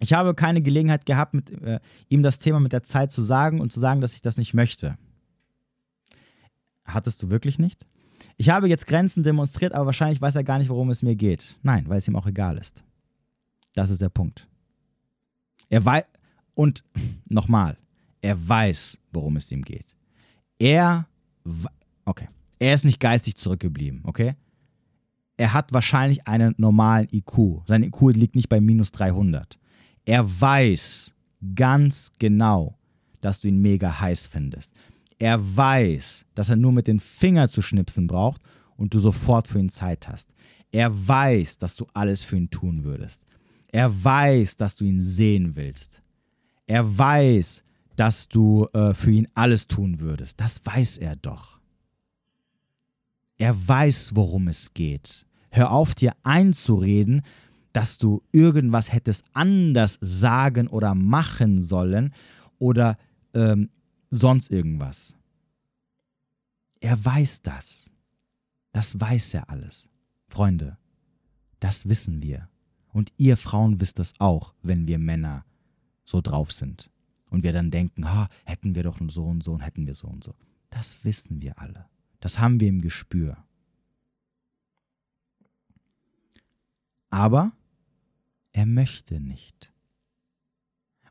A: Ich habe keine Gelegenheit gehabt, mit, äh, ihm das Thema mit der Zeit zu sagen und zu sagen, dass ich das nicht möchte. Hattest du wirklich nicht? Ich habe jetzt Grenzen demonstriert, aber wahrscheinlich weiß er gar nicht, worum es mir geht. Nein, weil es ihm auch egal ist. Das ist der Punkt. Er weiß, und nochmal, er weiß, worum es ihm geht. Er, okay, er ist nicht geistig zurückgeblieben, okay? Er hat wahrscheinlich einen normalen IQ. Sein IQ liegt nicht bei minus 300. Er weiß ganz genau, dass du ihn mega heiß findest. Er weiß, dass er nur mit den Fingern zu schnipsen braucht und du sofort für ihn Zeit hast. Er weiß, dass du alles für ihn tun würdest. Er weiß, dass du ihn sehen willst. Er weiß, dass du äh, für ihn alles tun würdest. Das weiß er doch. Er weiß, worum es geht. Hör auf, dir einzureden, dass du irgendwas hättest anders sagen oder machen sollen oder ähm, sonst irgendwas. Er weiß das. Das weiß er alles. Freunde, das wissen wir. Und ihr Frauen wisst das auch, wenn wir Männer so drauf sind. Und wir dann denken, oh, hätten wir doch so und so und hätten wir so und so. Das wissen wir alle. Das haben wir im Gespür. Aber er möchte nicht.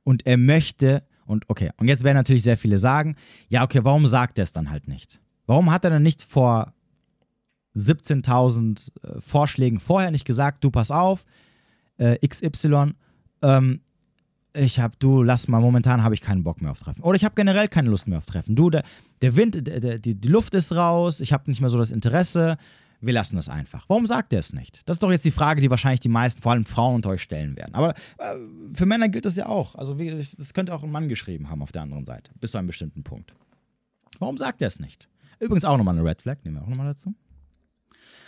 A: Und er möchte und okay, und jetzt werden natürlich sehr viele sagen, ja, okay, warum sagt er es dann halt nicht? Warum hat er dann nicht vor 17.000 äh, Vorschlägen vorher nicht gesagt, du pass auf, äh, XY, ähm, ich hab, du, lass mal, momentan habe ich keinen Bock mehr auf Treffen. Oder ich habe generell keine Lust mehr auf Treffen. Du, der, der Wind, der, der, die, die Luft ist raus, ich habe nicht mehr so das Interesse wir lassen das einfach. Warum sagt er es nicht? Das ist doch jetzt die Frage, die wahrscheinlich die meisten, vor allem Frauen unter euch stellen werden. Aber äh, für Männer gilt das ja auch. Also das könnte auch ein Mann geschrieben haben auf der anderen Seite, bis zu einem bestimmten Punkt. Warum sagt er es nicht? Übrigens auch nochmal eine Red Flag, nehmen wir auch nochmal dazu.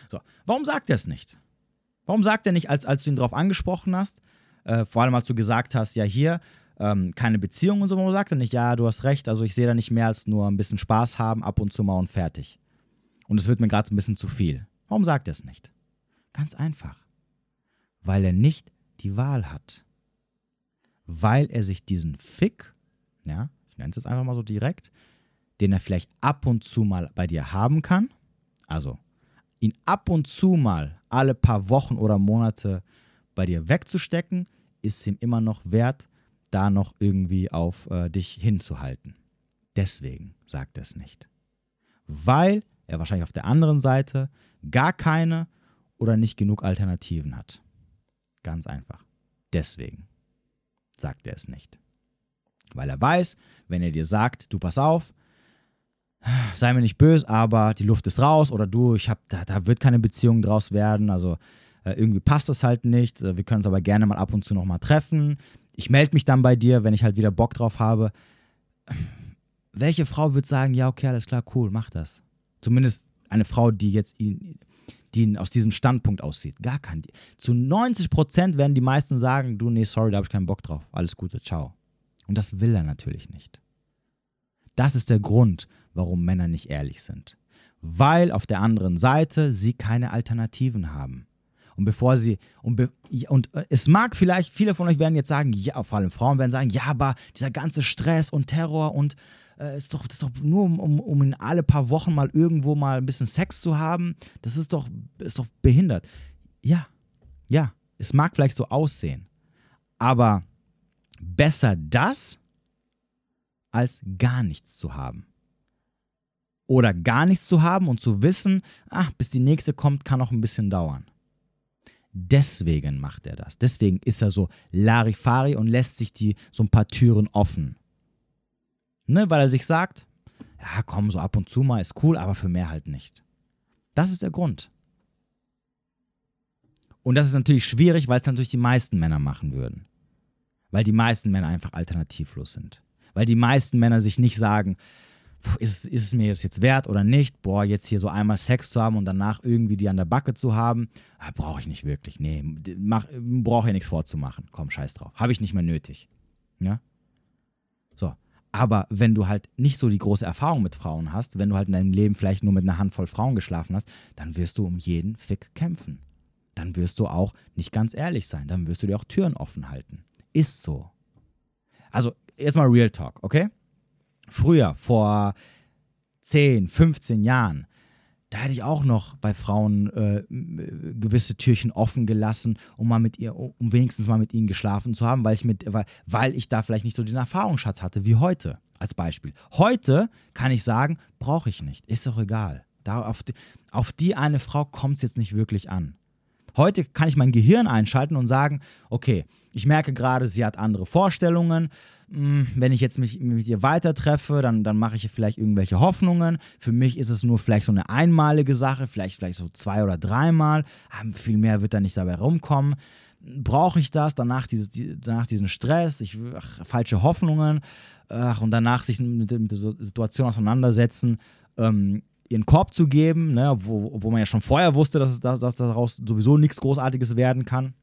A: So, warum sagt er es nicht? Warum sagt er nicht, als, als du ihn darauf angesprochen hast, äh, vor allem als du gesagt hast, ja hier, ähm, keine Beziehung und so, warum sagt er nicht, ja, du hast recht, also ich sehe da nicht mehr als nur ein bisschen Spaß haben, ab und zu mal und fertig. Und es wird mir gerade ein bisschen zu viel. Warum sagt er es nicht? Ganz einfach. Weil er nicht die Wahl hat. Weil er sich diesen Fick, ja, ich nenne es jetzt einfach mal so direkt, den er vielleicht ab und zu mal bei dir haben kann, also ihn ab und zu mal alle paar Wochen oder Monate bei dir wegzustecken, ist ihm immer noch wert, da noch irgendwie auf äh, dich hinzuhalten. Deswegen sagt er es nicht. Weil er wahrscheinlich auf der anderen Seite gar keine oder nicht genug Alternativen hat. Ganz einfach. Deswegen sagt er es nicht. Weil er weiß, wenn er dir sagt, du pass auf, sei mir nicht böse, aber die Luft ist raus oder du, ich hab, da, da wird keine Beziehung draus werden, also äh, irgendwie passt das halt nicht, wir können uns aber gerne mal ab und zu nochmal treffen. Ich melde mich dann bei dir, wenn ich halt wieder Bock drauf habe. Welche Frau wird sagen, ja, okay, alles klar, cool, mach das? Zumindest eine Frau, die jetzt ihn, die ihn aus diesem Standpunkt aussieht. Gar kein. Zu 90 Prozent werden die meisten sagen: Du, nee, sorry, da habe ich keinen Bock drauf. Alles Gute, ciao. Und das will er natürlich nicht. Das ist der Grund, warum Männer nicht ehrlich sind. Weil auf der anderen Seite sie keine Alternativen haben. Und bevor sie, und, be, und äh, es mag vielleicht, viele von euch werden jetzt sagen, ja, vor allem Frauen werden sagen, ja, aber dieser ganze Stress und Terror und äh, ist, doch, ist doch nur, um, um, um in alle paar Wochen mal irgendwo mal ein bisschen Sex zu haben. Das ist doch, ist doch behindert. Ja, ja, es mag vielleicht so aussehen. Aber besser das, als gar nichts zu haben. Oder gar nichts zu haben und zu wissen, ach, bis die nächste kommt, kann noch ein bisschen dauern. Deswegen macht er das. Deswegen ist er so Larifari und lässt sich die so ein paar Türen offen. Ne, weil er sich sagt, ja, komm, so ab und zu mal ist cool, aber für mehr halt nicht. Das ist der Grund. Und das ist natürlich schwierig, weil es natürlich die meisten Männer machen würden. Weil die meisten Männer einfach alternativlos sind. Weil die meisten Männer sich nicht sagen, ist, ist es mir das jetzt wert oder nicht? Boah, jetzt hier so einmal Sex zu haben und danach irgendwie die an der Backe zu haben, ah, brauche ich nicht wirklich. Nee, brauche ja nichts vorzumachen. Komm, scheiß drauf. Habe ich nicht mehr nötig. Ja? Aber wenn du halt nicht so die große Erfahrung mit Frauen hast, wenn du halt in deinem Leben vielleicht nur mit einer Handvoll Frauen geschlafen hast, dann wirst du um jeden Fick kämpfen. Dann wirst du auch nicht ganz ehrlich sein. Dann wirst du dir auch Türen offen halten. Ist so. Also, erstmal Real Talk, okay? Früher, vor 10, 15 Jahren, da hätte ich auch noch bei Frauen äh, gewisse Türchen offen gelassen, um mal mit ihr, um wenigstens mal mit ihnen geschlafen zu haben, weil ich mit, weil, weil ich da vielleicht nicht so diesen Erfahrungsschatz hatte wie heute, als Beispiel. Heute kann ich sagen, brauche ich nicht, ist doch egal. Da auf, die, auf die eine Frau kommt es jetzt nicht wirklich an. Heute kann ich mein Gehirn einschalten und sagen, okay, ich merke gerade, sie hat andere Vorstellungen. Hm, wenn ich jetzt mich mit ihr weiter treffe, dann, dann mache ich vielleicht irgendwelche Hoffnungen. Für mich ist es nur vielleicht so eine einmalige Sache, vielleicht, vielleicht so zwei oder dreimal. Ah, viel mehr wird da nicht dabei rumkommen. Brauche ich das? Danach, diese, die, danach diesen Stress, ich, ach, falsche Hoffnungen ach, und danach sich mit, mit der Situation auseinandersetzen. Ähm, ihren Korb zu geben, ne, wo, wo man ja schon vorher wusste, dass, dass, dass daraus sowieso nichts Großartiges werden kann.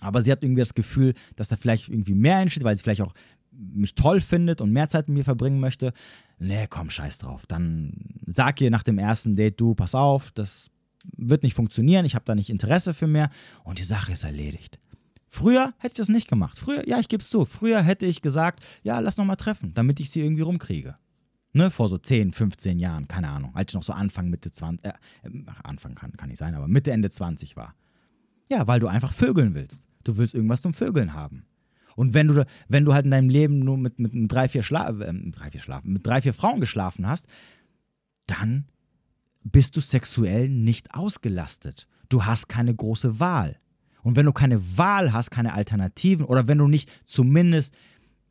A: Aber sie hat irgendwie das Gefühl, dass da vielleicht irgendwie mehr entsteht, weil sie vielleicht auch mich toll findet und mehr Zeit mit mir verbringen möchte. Nee, komm, scheiß drauf. Dann sag ihr nach dem ersten Date, du, pass auf, das wird nicht funktionieren, ich habe da nicht Interesse für mehr und die Sache ist erledigt. Früher hätte ich das nicht gemacht. Früher, ja, ich gebe es zu, früher hätte ich gesagt, ja, lass noch mal treffen, damit ich sie irgendwie rumkriege. Ne, vor so 10, 15 Jahren, keine Ahnung, als ich noch so Anfang, Mitte 20, äh, Anfang kann, kann nicht sein, aber Mitte, Ende 20 war. Ja, weil du einfach vögeln willst. Du willst irgendwas zum Vögeln haben. Und wenn du, wenn du halt in deinem Leben nur mit, mit, mit drei, vier Schla äh, drei, vier Schlafen, mit drei, vier Frauen geschlafen hast, dann bist du sexuell nicht ausgelastet. Du hast keine große Wahl. Und wenn du keine Wahl hast, keine Alternativen, oder wenn du nicht zumindest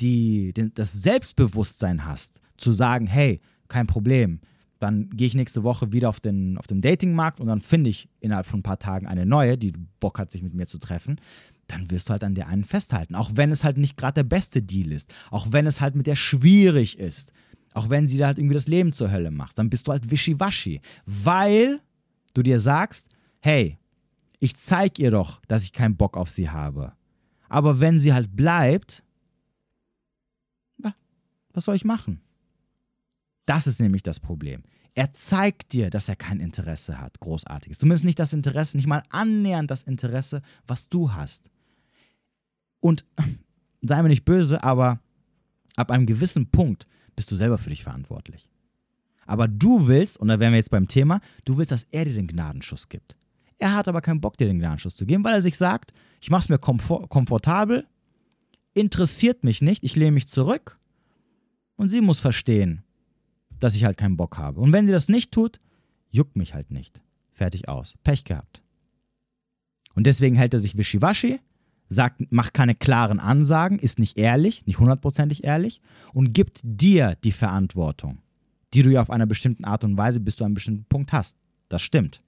A: die, den, das Selbstbewusstsein hast, zu sagen, hey, kein Problem, dann gehe ich nächste Woche wieder auf den, auf den Datingmarkt und dann finde ich innerhalb von ein paar Tagen eine neue, die Bock hat, sich mit mir zu treffen, dann wirst du halt an der einen festhalten. Auch wenn es halt nicht gerade der beste Deal ist. Auch wenn es halt mit der schwierig ist. Auch wenn sie da halt irgendwie das Leben zur Hölle macht. Dann bist du halt wischiwaschi. Weil du dir sagst, hey, ich zeig ihr doch, dass ich keinen Bock auf sie habe. Aber wenn sie halt bleibt, was soll ich machen? Das ist nämlich das Problem. Er zeigt dir, dass er kein Interesse hat, großartiges. Zumindest nicht das Interesse, nicht mal annähernd das Interesse, was du hast. Und sei mir nicht böse, aber ab einem gewissen Punkt bist du selber für dich verantwortlich. Aber du willst, und da wären wir jetzt beim Thema, du willst, dass er dir den Gnadenschuss gibt. Er hat aber keinen Bock, dir den Gnadenschuss zu geben, weil er sich sagt, ich mache es mir komfort komfortabel, interessiert mich nicht, ich lehne mich zurück und sie muss verstehen, dass ich halt keinen Bock habe. Und wenn sie das nicht tut, juckt mich halt nicht. Fertig aus. Pech gehabt. Und deswegen hält er sich wischiwaschi, sagt, macht keine klaren Ansagen, ist nicht ehrlich, nicht hundertprozentig ehrlich und gibt dir die Verantwortung, die du ja auf einer bestimmten Art und Weise bis zu einem bestimmten Punkt hast. Das stimmt.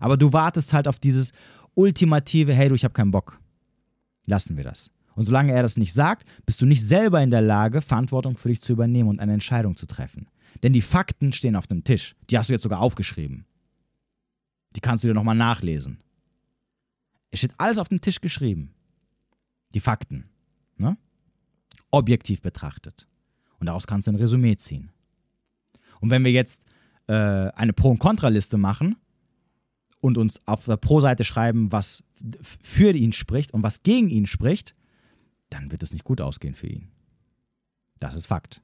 A: Aber du wartest halt auf dieses ultimative, hey du, ich habe keinen Bock. Lassen wir das. Und solange er das nicht sagt, bist du nicht selber in der Lage, Verantwortung für dich zu übernehmen und eine Entscheidung zu treffen. Denn die Fakten stehen auf dem Tisch. Die hast du jetzt sogar aufgeschrieben. Die kannst du dir nochmal nachlesen. Es steht alles auf dem Tisch geschrieben. Die Fakten. Ne? Objektiv betrachtet. Und daraus kannst du ein Resümee ziehen. Und wenn wir jetzt äh, eine Pro- und Kontraliste machen und uns auf der Pro-Seite schreiben, was für ihn spricht und was gegen ihn spricht, dann wird es nicht gut ausgehen für ihn. Das ist Fakt.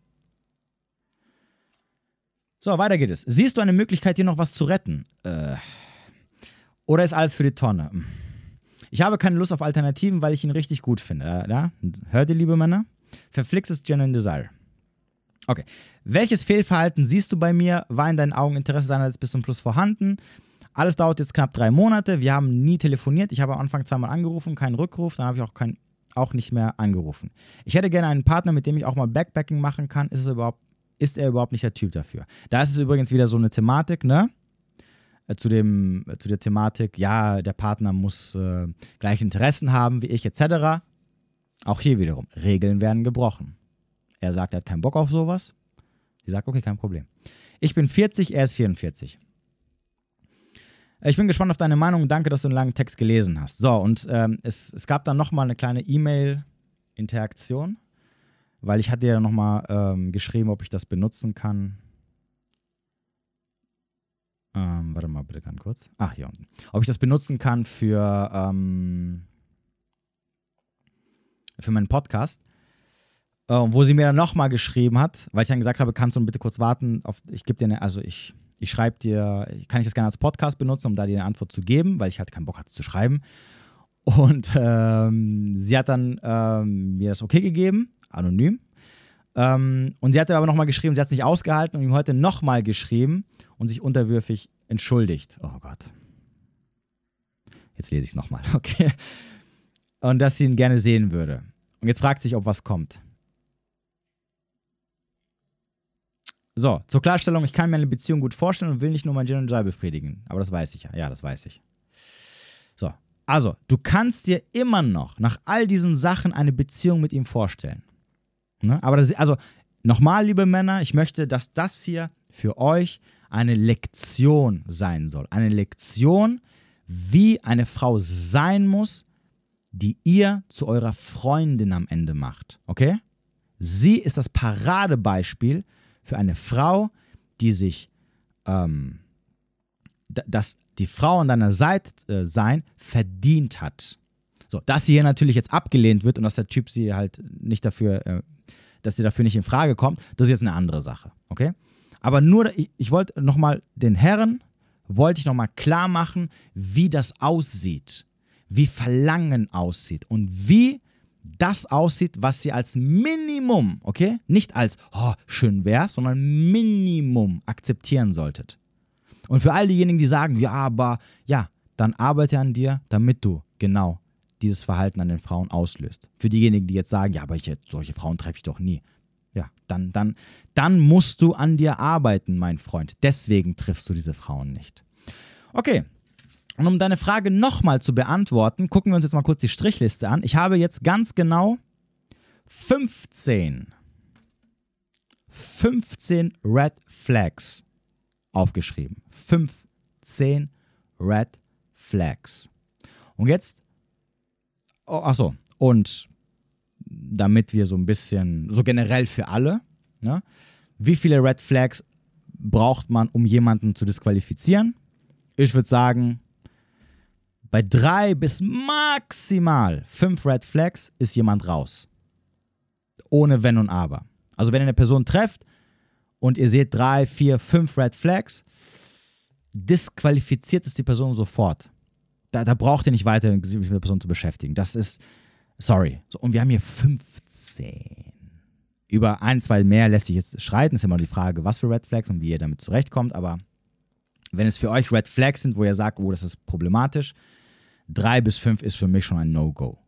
A: So, weiter geht es. Siehst du eine Möglichkeit, hier noch was zu retten? Äh, oder ist alles für die Tonne? Ich habe keine Lust auf Alternativen, weil ich ihn richtig gut finde. Äh, ja? Hört ihr, liebe Männer? Verflixtes Genuine Desire. Okay. Welches Fehlverhalten siehst du bei mir? War in deinen Augen Interesse seinerseits bis zum Plus vorhanden? Alles dauert jetzt knapp drei Monate. Wir haben nie telefoniert. Ich habe am Anfang zweimal angerufen, keinen Rückruf. Dann habe ich auch, kein, auch nicht mehr angerufen. Ich hätte gerne einen Partner, mit dem ich auch mal Backpacking machen kann. Ist es überhaupt ist er überhaupt nicht der Typ dafür. Da ist es übrigens wieder so eine Thematik, ne? Äh, zu, dem, äh, zu der Thematik, ja, der Partner muss äh, gleiche Interessen haben wie ich, etc. Auch hier wiederum, Regeln werden gebrochen. Er sagt, er hat keinen Bock auf sowas. Sie sagt, okay, kein Problem. Ich bin 40, er ist 44. Ich bin gespannt auf deine Meinung. Danke, dass du einen langen Text gelesen hast. So, und ähm, es, es gab dann nochmal eine kleine E-Mail-Interaktion weil ich hatte ja nochmal ähm, geschrieben, ob ich das benutzen kann. Ähm, warte mal bitte ganz kurz. Ach, hier unten. Ob ich das benutzen kann für, ähm, für meinen Podcast. Äh, wo sie mir dann nochmal geschrieben hat, weil ich dann gesagt habe, kannst du bitte kurz warten, auf, ich gebe dir eine, also ich, ich schreibe dir, kann ich das gerne als Podcast benutzen, um da dir eine Antwort zu geben, weil ich halt keinen Bock hatte zu schreiben. Und ähm, sie hat dann ähm, mir das okay gegeben, anonym. Ähm, und sie hatte aber nochmal geschrieben, sie hat es nicht ausgehalten und ihm heute nochmal geschrieben und sich unterwürfig entschuldigt. Oh Gott. Jetzt lese ich es nochmal, okay. Und dass sie ihn gerne sehen würde. Und jetzt fragt sich, ob was kommt. So, zur Klarstellung, ich kann mir eine Beziehung gut vorstellen und will nicht nur mein Gin und Jai befriedigen. Aber das weiß ich ja. Ja, das weiß ich. So, also, du kannst dir immer noch nach all diesen Sachen eine Beziehung mit ihm vorstellen. Ne? Aber das, also, nochmal, liebe Männer, ich möchte, dass das hier für euch eine Lektion sein soll. Eine Lektion, wie eine Frau sein muss, die ihr zu eurer Freundin am Ende macht. Okay? Sie ist das Paradebeispiel für eine Frau, die sich, ähm, dass die Frau an deiner Seite äh, sein verdient hat. So, dass sie hier natürlich jetzt abgelehnt wird und dass der Typ sie halt nicht dafür, äh, dass sie dafür nicht in Frage kommt, das ist jetzt eine andere Sache, okay? Aber nur, ich, ich wollte nochmal den Herren, wollte ich nochmal klar machen, wie das aussieht, wie Verlangen aussieht und wie das aussieht, was ihr als Minimum, okay, nicht als oh, schön wär's, sondern Minimum akzeptieren solltet. Und für all diejenigen, die sagen, ja, aber ja, dann arbeite an dir, damit du genau dieses Verhalten an den Frauen auslöst. Für diejenigen, die jetzt sagen, ja, aber ich, solche Frauen treffe ich doch nie. Ja, dann, dann, dann musst du an dir arbeiten, mein Freund. Deswegen triffst du diese Frauen nicht. Okay, und um deine Frage nochmal zu beantworten, gucken wir uns jetzt mal kurz die Strichliste an. Ich habe jetzt ganz genau 15, 15 Red Flags aufgeschrieben. 15 Red Flags. Und jetzt, oh, achso, und damit wir so ein bisschen, so generell für alle, ne, wie viele Red Flags braucht man, um jemanden zu disqualifizieren? Ich würde sagen, bei drei bis maximal fünf Red Flags ist jemand raus. Ohne Wenn und Aber. Also wenn ihr eine Person trefft und ihr seht drei, vier, fünf Red Flags, disqualifiziert es die Person sofort. Da, da braucht ihr nicht weiter mit der Person zu beschäftigen. Das ist, sorry. So, und wir haben hier 15. Über ein, zwei mehr lässt sich jetzt streiten. Ist immer die Frage, was für Red Flags und wie ihr damit zurechtkommt. Aber wenn es für euch Red Flags sind, wo ihr sagt, oh, das ist problematisch, Drei bis fünf ist für mich schon ein No-Go.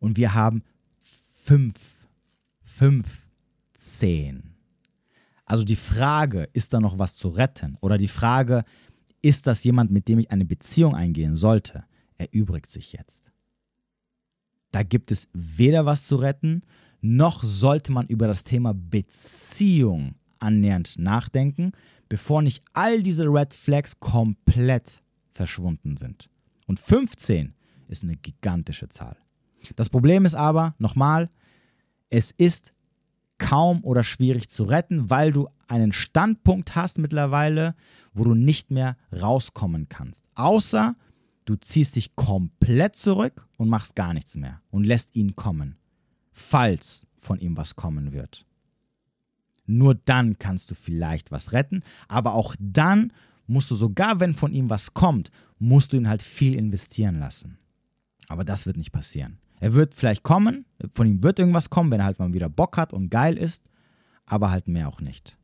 A: Und wir haben fünf, fünf, zehn. Also die Frage, ist da noch was zu retten? Oder die Frage, ist das jemand, mit dem ich eine Beziehung eingehen sollte, erübrigt sich jetzt. Da gibt es weder was zu retten, noch sollte man über das Thema Beziehung annähernd nachdenken, bevor nicht all diese Red Flags komplett verschwunden sind. Und 15 ist eine gigantische Zahl. Das Problem ist aber, nochmal, es ist kaum oder schwierig zu retten, weil du einen Standpunkt hast mittlerweile, wo du nicht mehr rauskommen kannst. Außer du ziehst dich komplett zurück und machst gar nichts mehr und lässt ihn kommen, falls von ihm was kommen wird. Nur dann kannst du vielleicht was retten, aber auch dann musst du sogar, wenn von ihm was kommt, musst du ihn halt viel investieren lassen. Aber das wird nicht passieren. Er wird vielleicht kommen, von ihm wird irgendwas kommen, wenn er halt mal wieder Bock hat und geil ist, aber halt mehr auch nicht.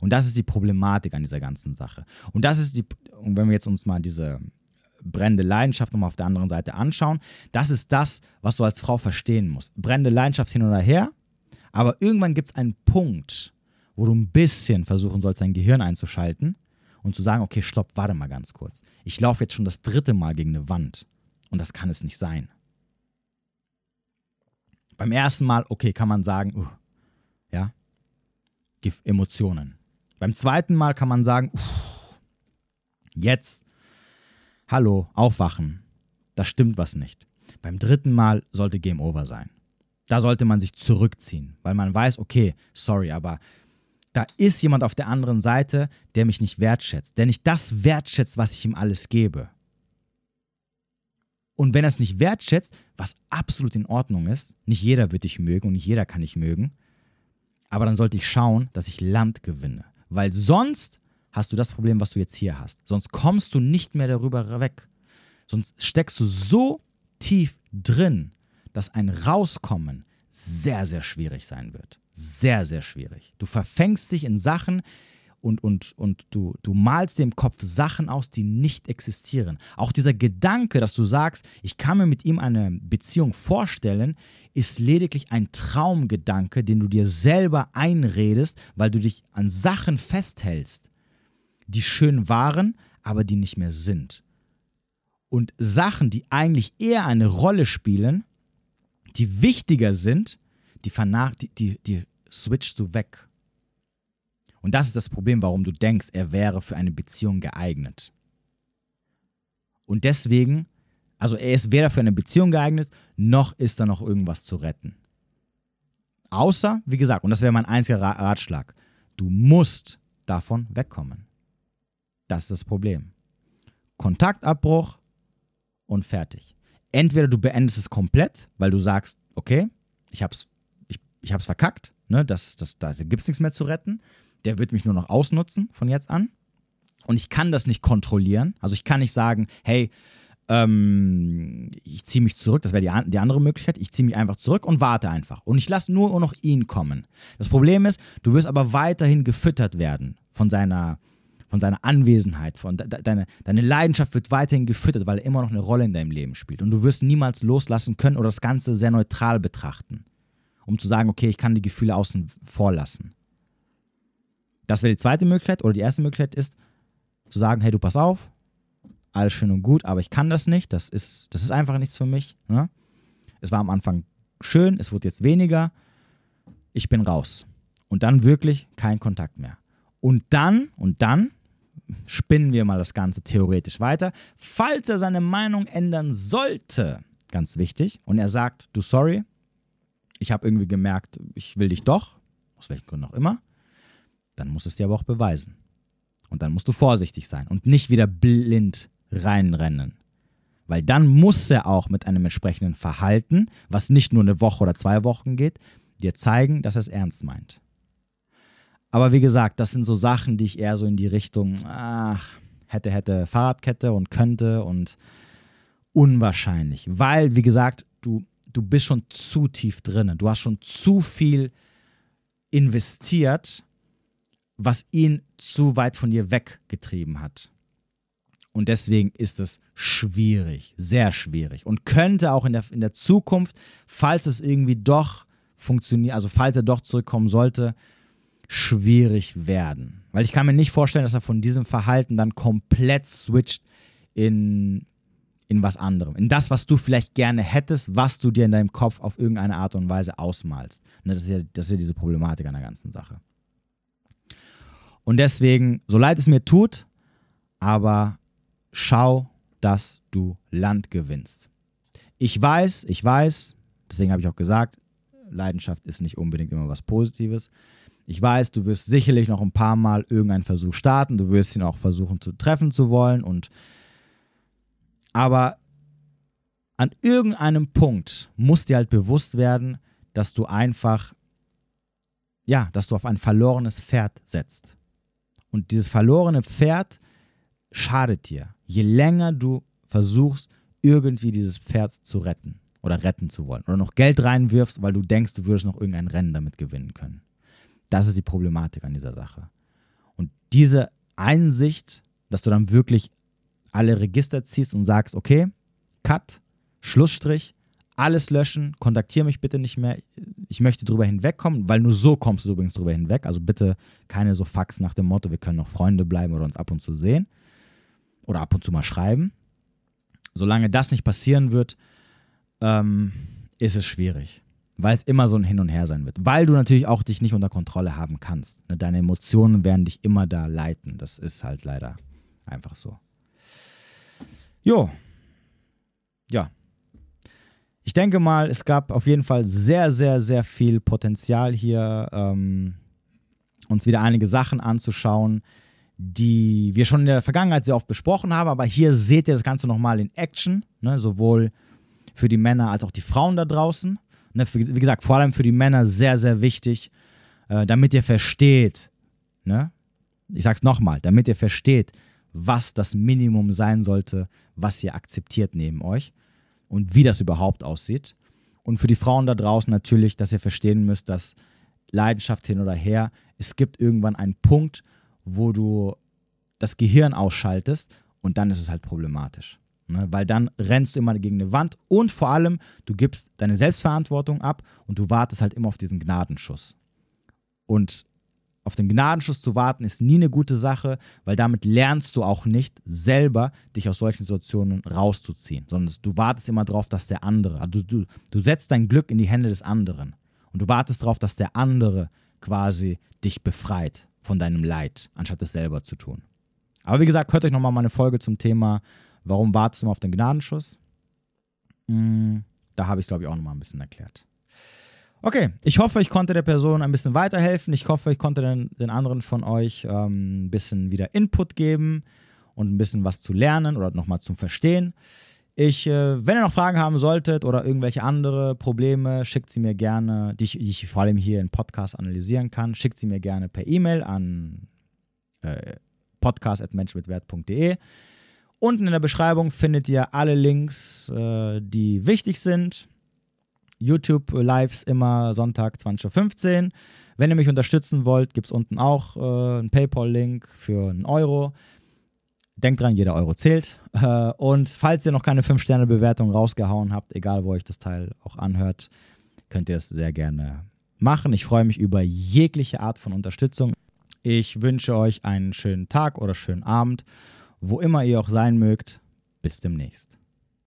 A: Und das ist die Problematik an dieser ganzen Sache. Und das ist die, und wenn wir jetzt uns mal diese brennende Leidenschaft nochmal auf der anderen Seite anschauen, das ist das, was du als Frau verstehen musst. Brennende Leidenschaft hin oder her, aber irgendwann gibt es einen Punkt, wo du ein bisschen versuchen sollst, dein Gehirn einzuschalten und zu sagen, okay, stopp, warte mal ganz kurz. Ich laufe jetzt schon das dritte Mal gegen eine Wand und das kann es nicht sein. Beim ersten Mal, okay, kann man sagen, uh, Emotionen. Beim zweiten Mal kann man sagen, uh, jetzt, hallo, aufwachen, da stimmt was nicht. Beim dritten Mal sollte Game Over sein. Da sollte man sich zurückziehen, weil man weiß, okay, sorry, aber da ist jemand auf der anderen Seite, der mich nicht wertschätzt, der nicht das wertschätzt, was ich ihm alles gebe. Und wenn er es nicht wertschätzt, was absolut in Ordnung ist, nicht jeder wird dich mögen und nicht jeder kann dich mögen, aber dann sollte ich schauen, dass ich Land gewinne. Weil sonst hast du das Problem, was du jetzt hier hast. Sonst kommst du nicht mehr darüber weg. Sonst steckst du so tief drin, dass ein Rauskommen sehr, sehr schwierig sein wird. Sehr, sehr schwierig. Du verfängst dich in Sachen, und, und, und du, du malst im Kopf Sachen aus, die nicht existieren. Auch dieser Gedanke, dass du sagst, ich kann mir mit ihm eine Beziehung vorstellen, ist lediglich ein Traumgedanke, den du dir selber einredest, weil du dich an Sachen festhältst, die schön waren, aber die nicht mehr sind. Und Sachen, die eigentlich eher eine Rolle spielen, die wichtiger sind, die, die, die, die switchst du weg. Und das ist das Problem, warum du denkst, er wäre für eine Beziehung geeignet. Und deswegen, also er ist weder für eine Beziehung geeignet, noch ist da noch irgendwas zu retten. Außer, wie gesagt, und das wäre mein einziger Ratschlag, du musst davon wegkommen. Das ist das Problem. Kontaktabbruch und fertig. Entweder du beendest es komplett, weil du sagst, okay, ich hab's, ich, ich verkackt, ne, das, das, da gibt es nichts mehr zu retten der wird mich nur noch ausnutzen von jetzt an. Und ich kann das nicht kontrollieren. Also ich kann nicht sagen, hey, ähm, ich ziehe mich zurück, das wäre die, die, andere Möglichkeit. Ich ziehe mich einfach zurück und warte einfach. Und ich lasse nur noch ihn kommen. Das Problem ist, du wirst aber weiterhin gefüttert werden von seiner, von seiner Anwesenheit. Von de, deine, deine Leidenschaft wird weiterhin gefüttert, weil er immer noch eine Rolle in deinem Leben spielt. Und du wirst niemals loslassen können oder das Ganze sehr neutral betrachten. Um zu sagen, okay, ich kann die Gefühle außen vor lassen. Das wäre die zweite Möglichkeit. Oder die erste Möglichkeit ist, zu sagen, hey, du pass auf, alles schön und gut, aber ich kann das nicht. Das ist, das ist einfach nichts für mich. Ne? Es war am Anfang schön, es wurde jetzt weniger. Ich bin raus. Und dann wirklich kein Kontakt mehr. Und dann, und dann spinnen wir mal das Ganze theoretisch weiter. Falls er seine Meinung ändern sollte, ganz wichtig, und er sagt, du sorry, ich habe irgendwie gemerkt, ich will dich doch, aus welchen Gründen auch immer, dann musst du es dir aber auch beweisen. Und dann musst du vorsichtig sein und nicht wieder blind reinrennen. Weil dann muss er auch mit einem entsprechenden Verhalten, was nicht nur eine Woche oder zwei Wochen geht, dir zeigen, dass er es ernst meint. Aber wie gesagt, das sind so Sachen, die ich eher so in die Richtung, ach, hätte, hätte Fahrradkette und könnte und unwahrscheinlich. Weil, wie gesagt, du, du bist schon zu tief drin. Du hast schon zu viel investiert was ihn zu weit von dir weggetrieben hat. Und deswegen ist es schwierig, sehr schwierig. Und könnte auch in der, in der Zukunft, falls es irgendwie doch funktioniert, also falls er doch zurückkommen sollte, schwierig werden. Weil ich kann mir nicht vorstellen, dass er von diesem Verhalten dann komplett switcht in, in was anderem. In das, was du vielleicht gerne hättest, was du dir in deinem Kopf auf irgendeine Art und Weise ausmalst. Ne, das, ist ja, das ist ja diese Problematik an der ganzen Sache. Und deswegen, so leid es mir tut, aber schau, dass du Land gewinnst. Ich weiß, ich weiß, deswegen habe ich auch gesagt, Leidenschaft ist nicht unbedingt immer was Positives. Ich weiß, du wirst sicherlich noch ein paar Mal irgendeinen Versuch starten, du wirst ihn auch versuchen zu treffen zu wollen und aber an irgendeinem Punkt muss dir halt bewusst werden, dass du einfach ja, dass du auf ein verlorenes Pferd setzt. Und dieses verlorene Pferd schadet dir, je länger du versuchst, irgendwie dieses Pferd zu retten oder retten zu wollen. Oder noch Geld reinwirfst, weil du denkst, du würdest noch irgendein Rennen damit gewinnen können. Das ist die Problematik an dieser Sache. Und diese Einsicht, dass du dann wirklich alle Register ziehst und sagst, okay, Cut, Schlussstrich, alles löschen, kontaktiere mich bitte nicht mehr, ich möchte drüber hinwegkommen, weil nur so kommst du übrigens drüber hinweg. Also bitte keine so Fax nach dem Motto, wir können noch Freunde bleiben oder uns ab und zu sehen oder ab und zu mal schreiben. Solange das nicht passieren wird, ähm, ist es schwierig, weil es immer so ein Hin und Her sein wird. Weil du natürlich auch dich nicht unter Kontrolle haben kannst. Ne, deine Emotionen werden dich immer da leiten. Das ist halt leider einfach so. Jo. Ja, ich denke mal, es gab auf jeden Fall sehr, sehr, sehr viel Potenzial hier, ähm, uns wieder einige Sachen anzuschauen, die wir schon in der Vergangenheit sehr oft besprochen haben. Aber hier seht ihr das Ganze nochmal in Action, ne? sowohl für die Männer als auch die Frauen da draußen. Ne? Wie gesagt, vor allem für die Männer sehr, sehr wichtig, äh, damit ihr versteht, ne? ich sage es nochmal, damit ihr versteht, was das Minimum sein sollte, was ihr akzeptiert neben euch und wie das überhaupt aussieht. Und für die Frauen da draußen natürlich, dass ihr verstehen müsst, dass Leidenschaft hin oder her, es gibt irgendwann einen Punkt, wo du das Gehirn ausschaltest und dann ist es halt problematisch. Ne? Weil dann rennst du immer gegen eine Wand und vor allem, du gibst deine Selbstverantwortung ab und du wartest halt immer auf diesen Gnadenschuss. Und auf den Gnadenschuss zu warten ist nie eine gute Sache, weil damit lernst du auch nicht selber, dich aus solchen Situationen rauszuziehen, sondern du wartest immer darauf, dass der andere, also du, du setzt dein Glück in die Hände des anderen und du wartest darauf, dass der andere quasi dich befreit von deinem Leid, anstatt es selber zu tun. Aber wie gesagt, hört euch nochmal meine Folge zum Thema, warum wartest du auf den Gnadenschuss? Hm, da habe ich es, glaube ich, auch nochmal ein bisschen erklärt. Okay, ich hoffe, ich konnte der Person ein bisschen weiterhelfen. Ich hoffe, ich konnte den, den anderen von euch ähm, ein bisschen wieder Input geben und ein bisschen was zu lernen oder nochmal zum Verstehen. Ich, äh, wenn ihr noch Fragen haben solltet oder irgendwelche andere Probleme, schickt sie mir gerne, die ich, die ich vor allem hier im Podcast analysieren kann, schickt sie mir gerne per E-Mail an äh, podcast.menschmitwert.de. Unten in der Beschreibung findet ihr alle Links, äh, die wichtig sind. YouTube-Lives immer Sonntag 20.15 Uhr. Wenn ihr mich unterstützen wollt, gibt es unten auch äh, einen PayPal-Link für einen Euro. Denkt dran, jeder Euro zählt. Äh, und falls ihr noch keine 5-Sterne-Bewertung rausgehauen habt, egal wo euch das Teil auch anhört, könnt ihr es sehr gerne machen. Ich freue mich über jegliche Art von Unterstützung. Ich wünsche euch einen schönen Tag oder schönen Abend, wo immer ihr auch sein mögt. Bis demnächst.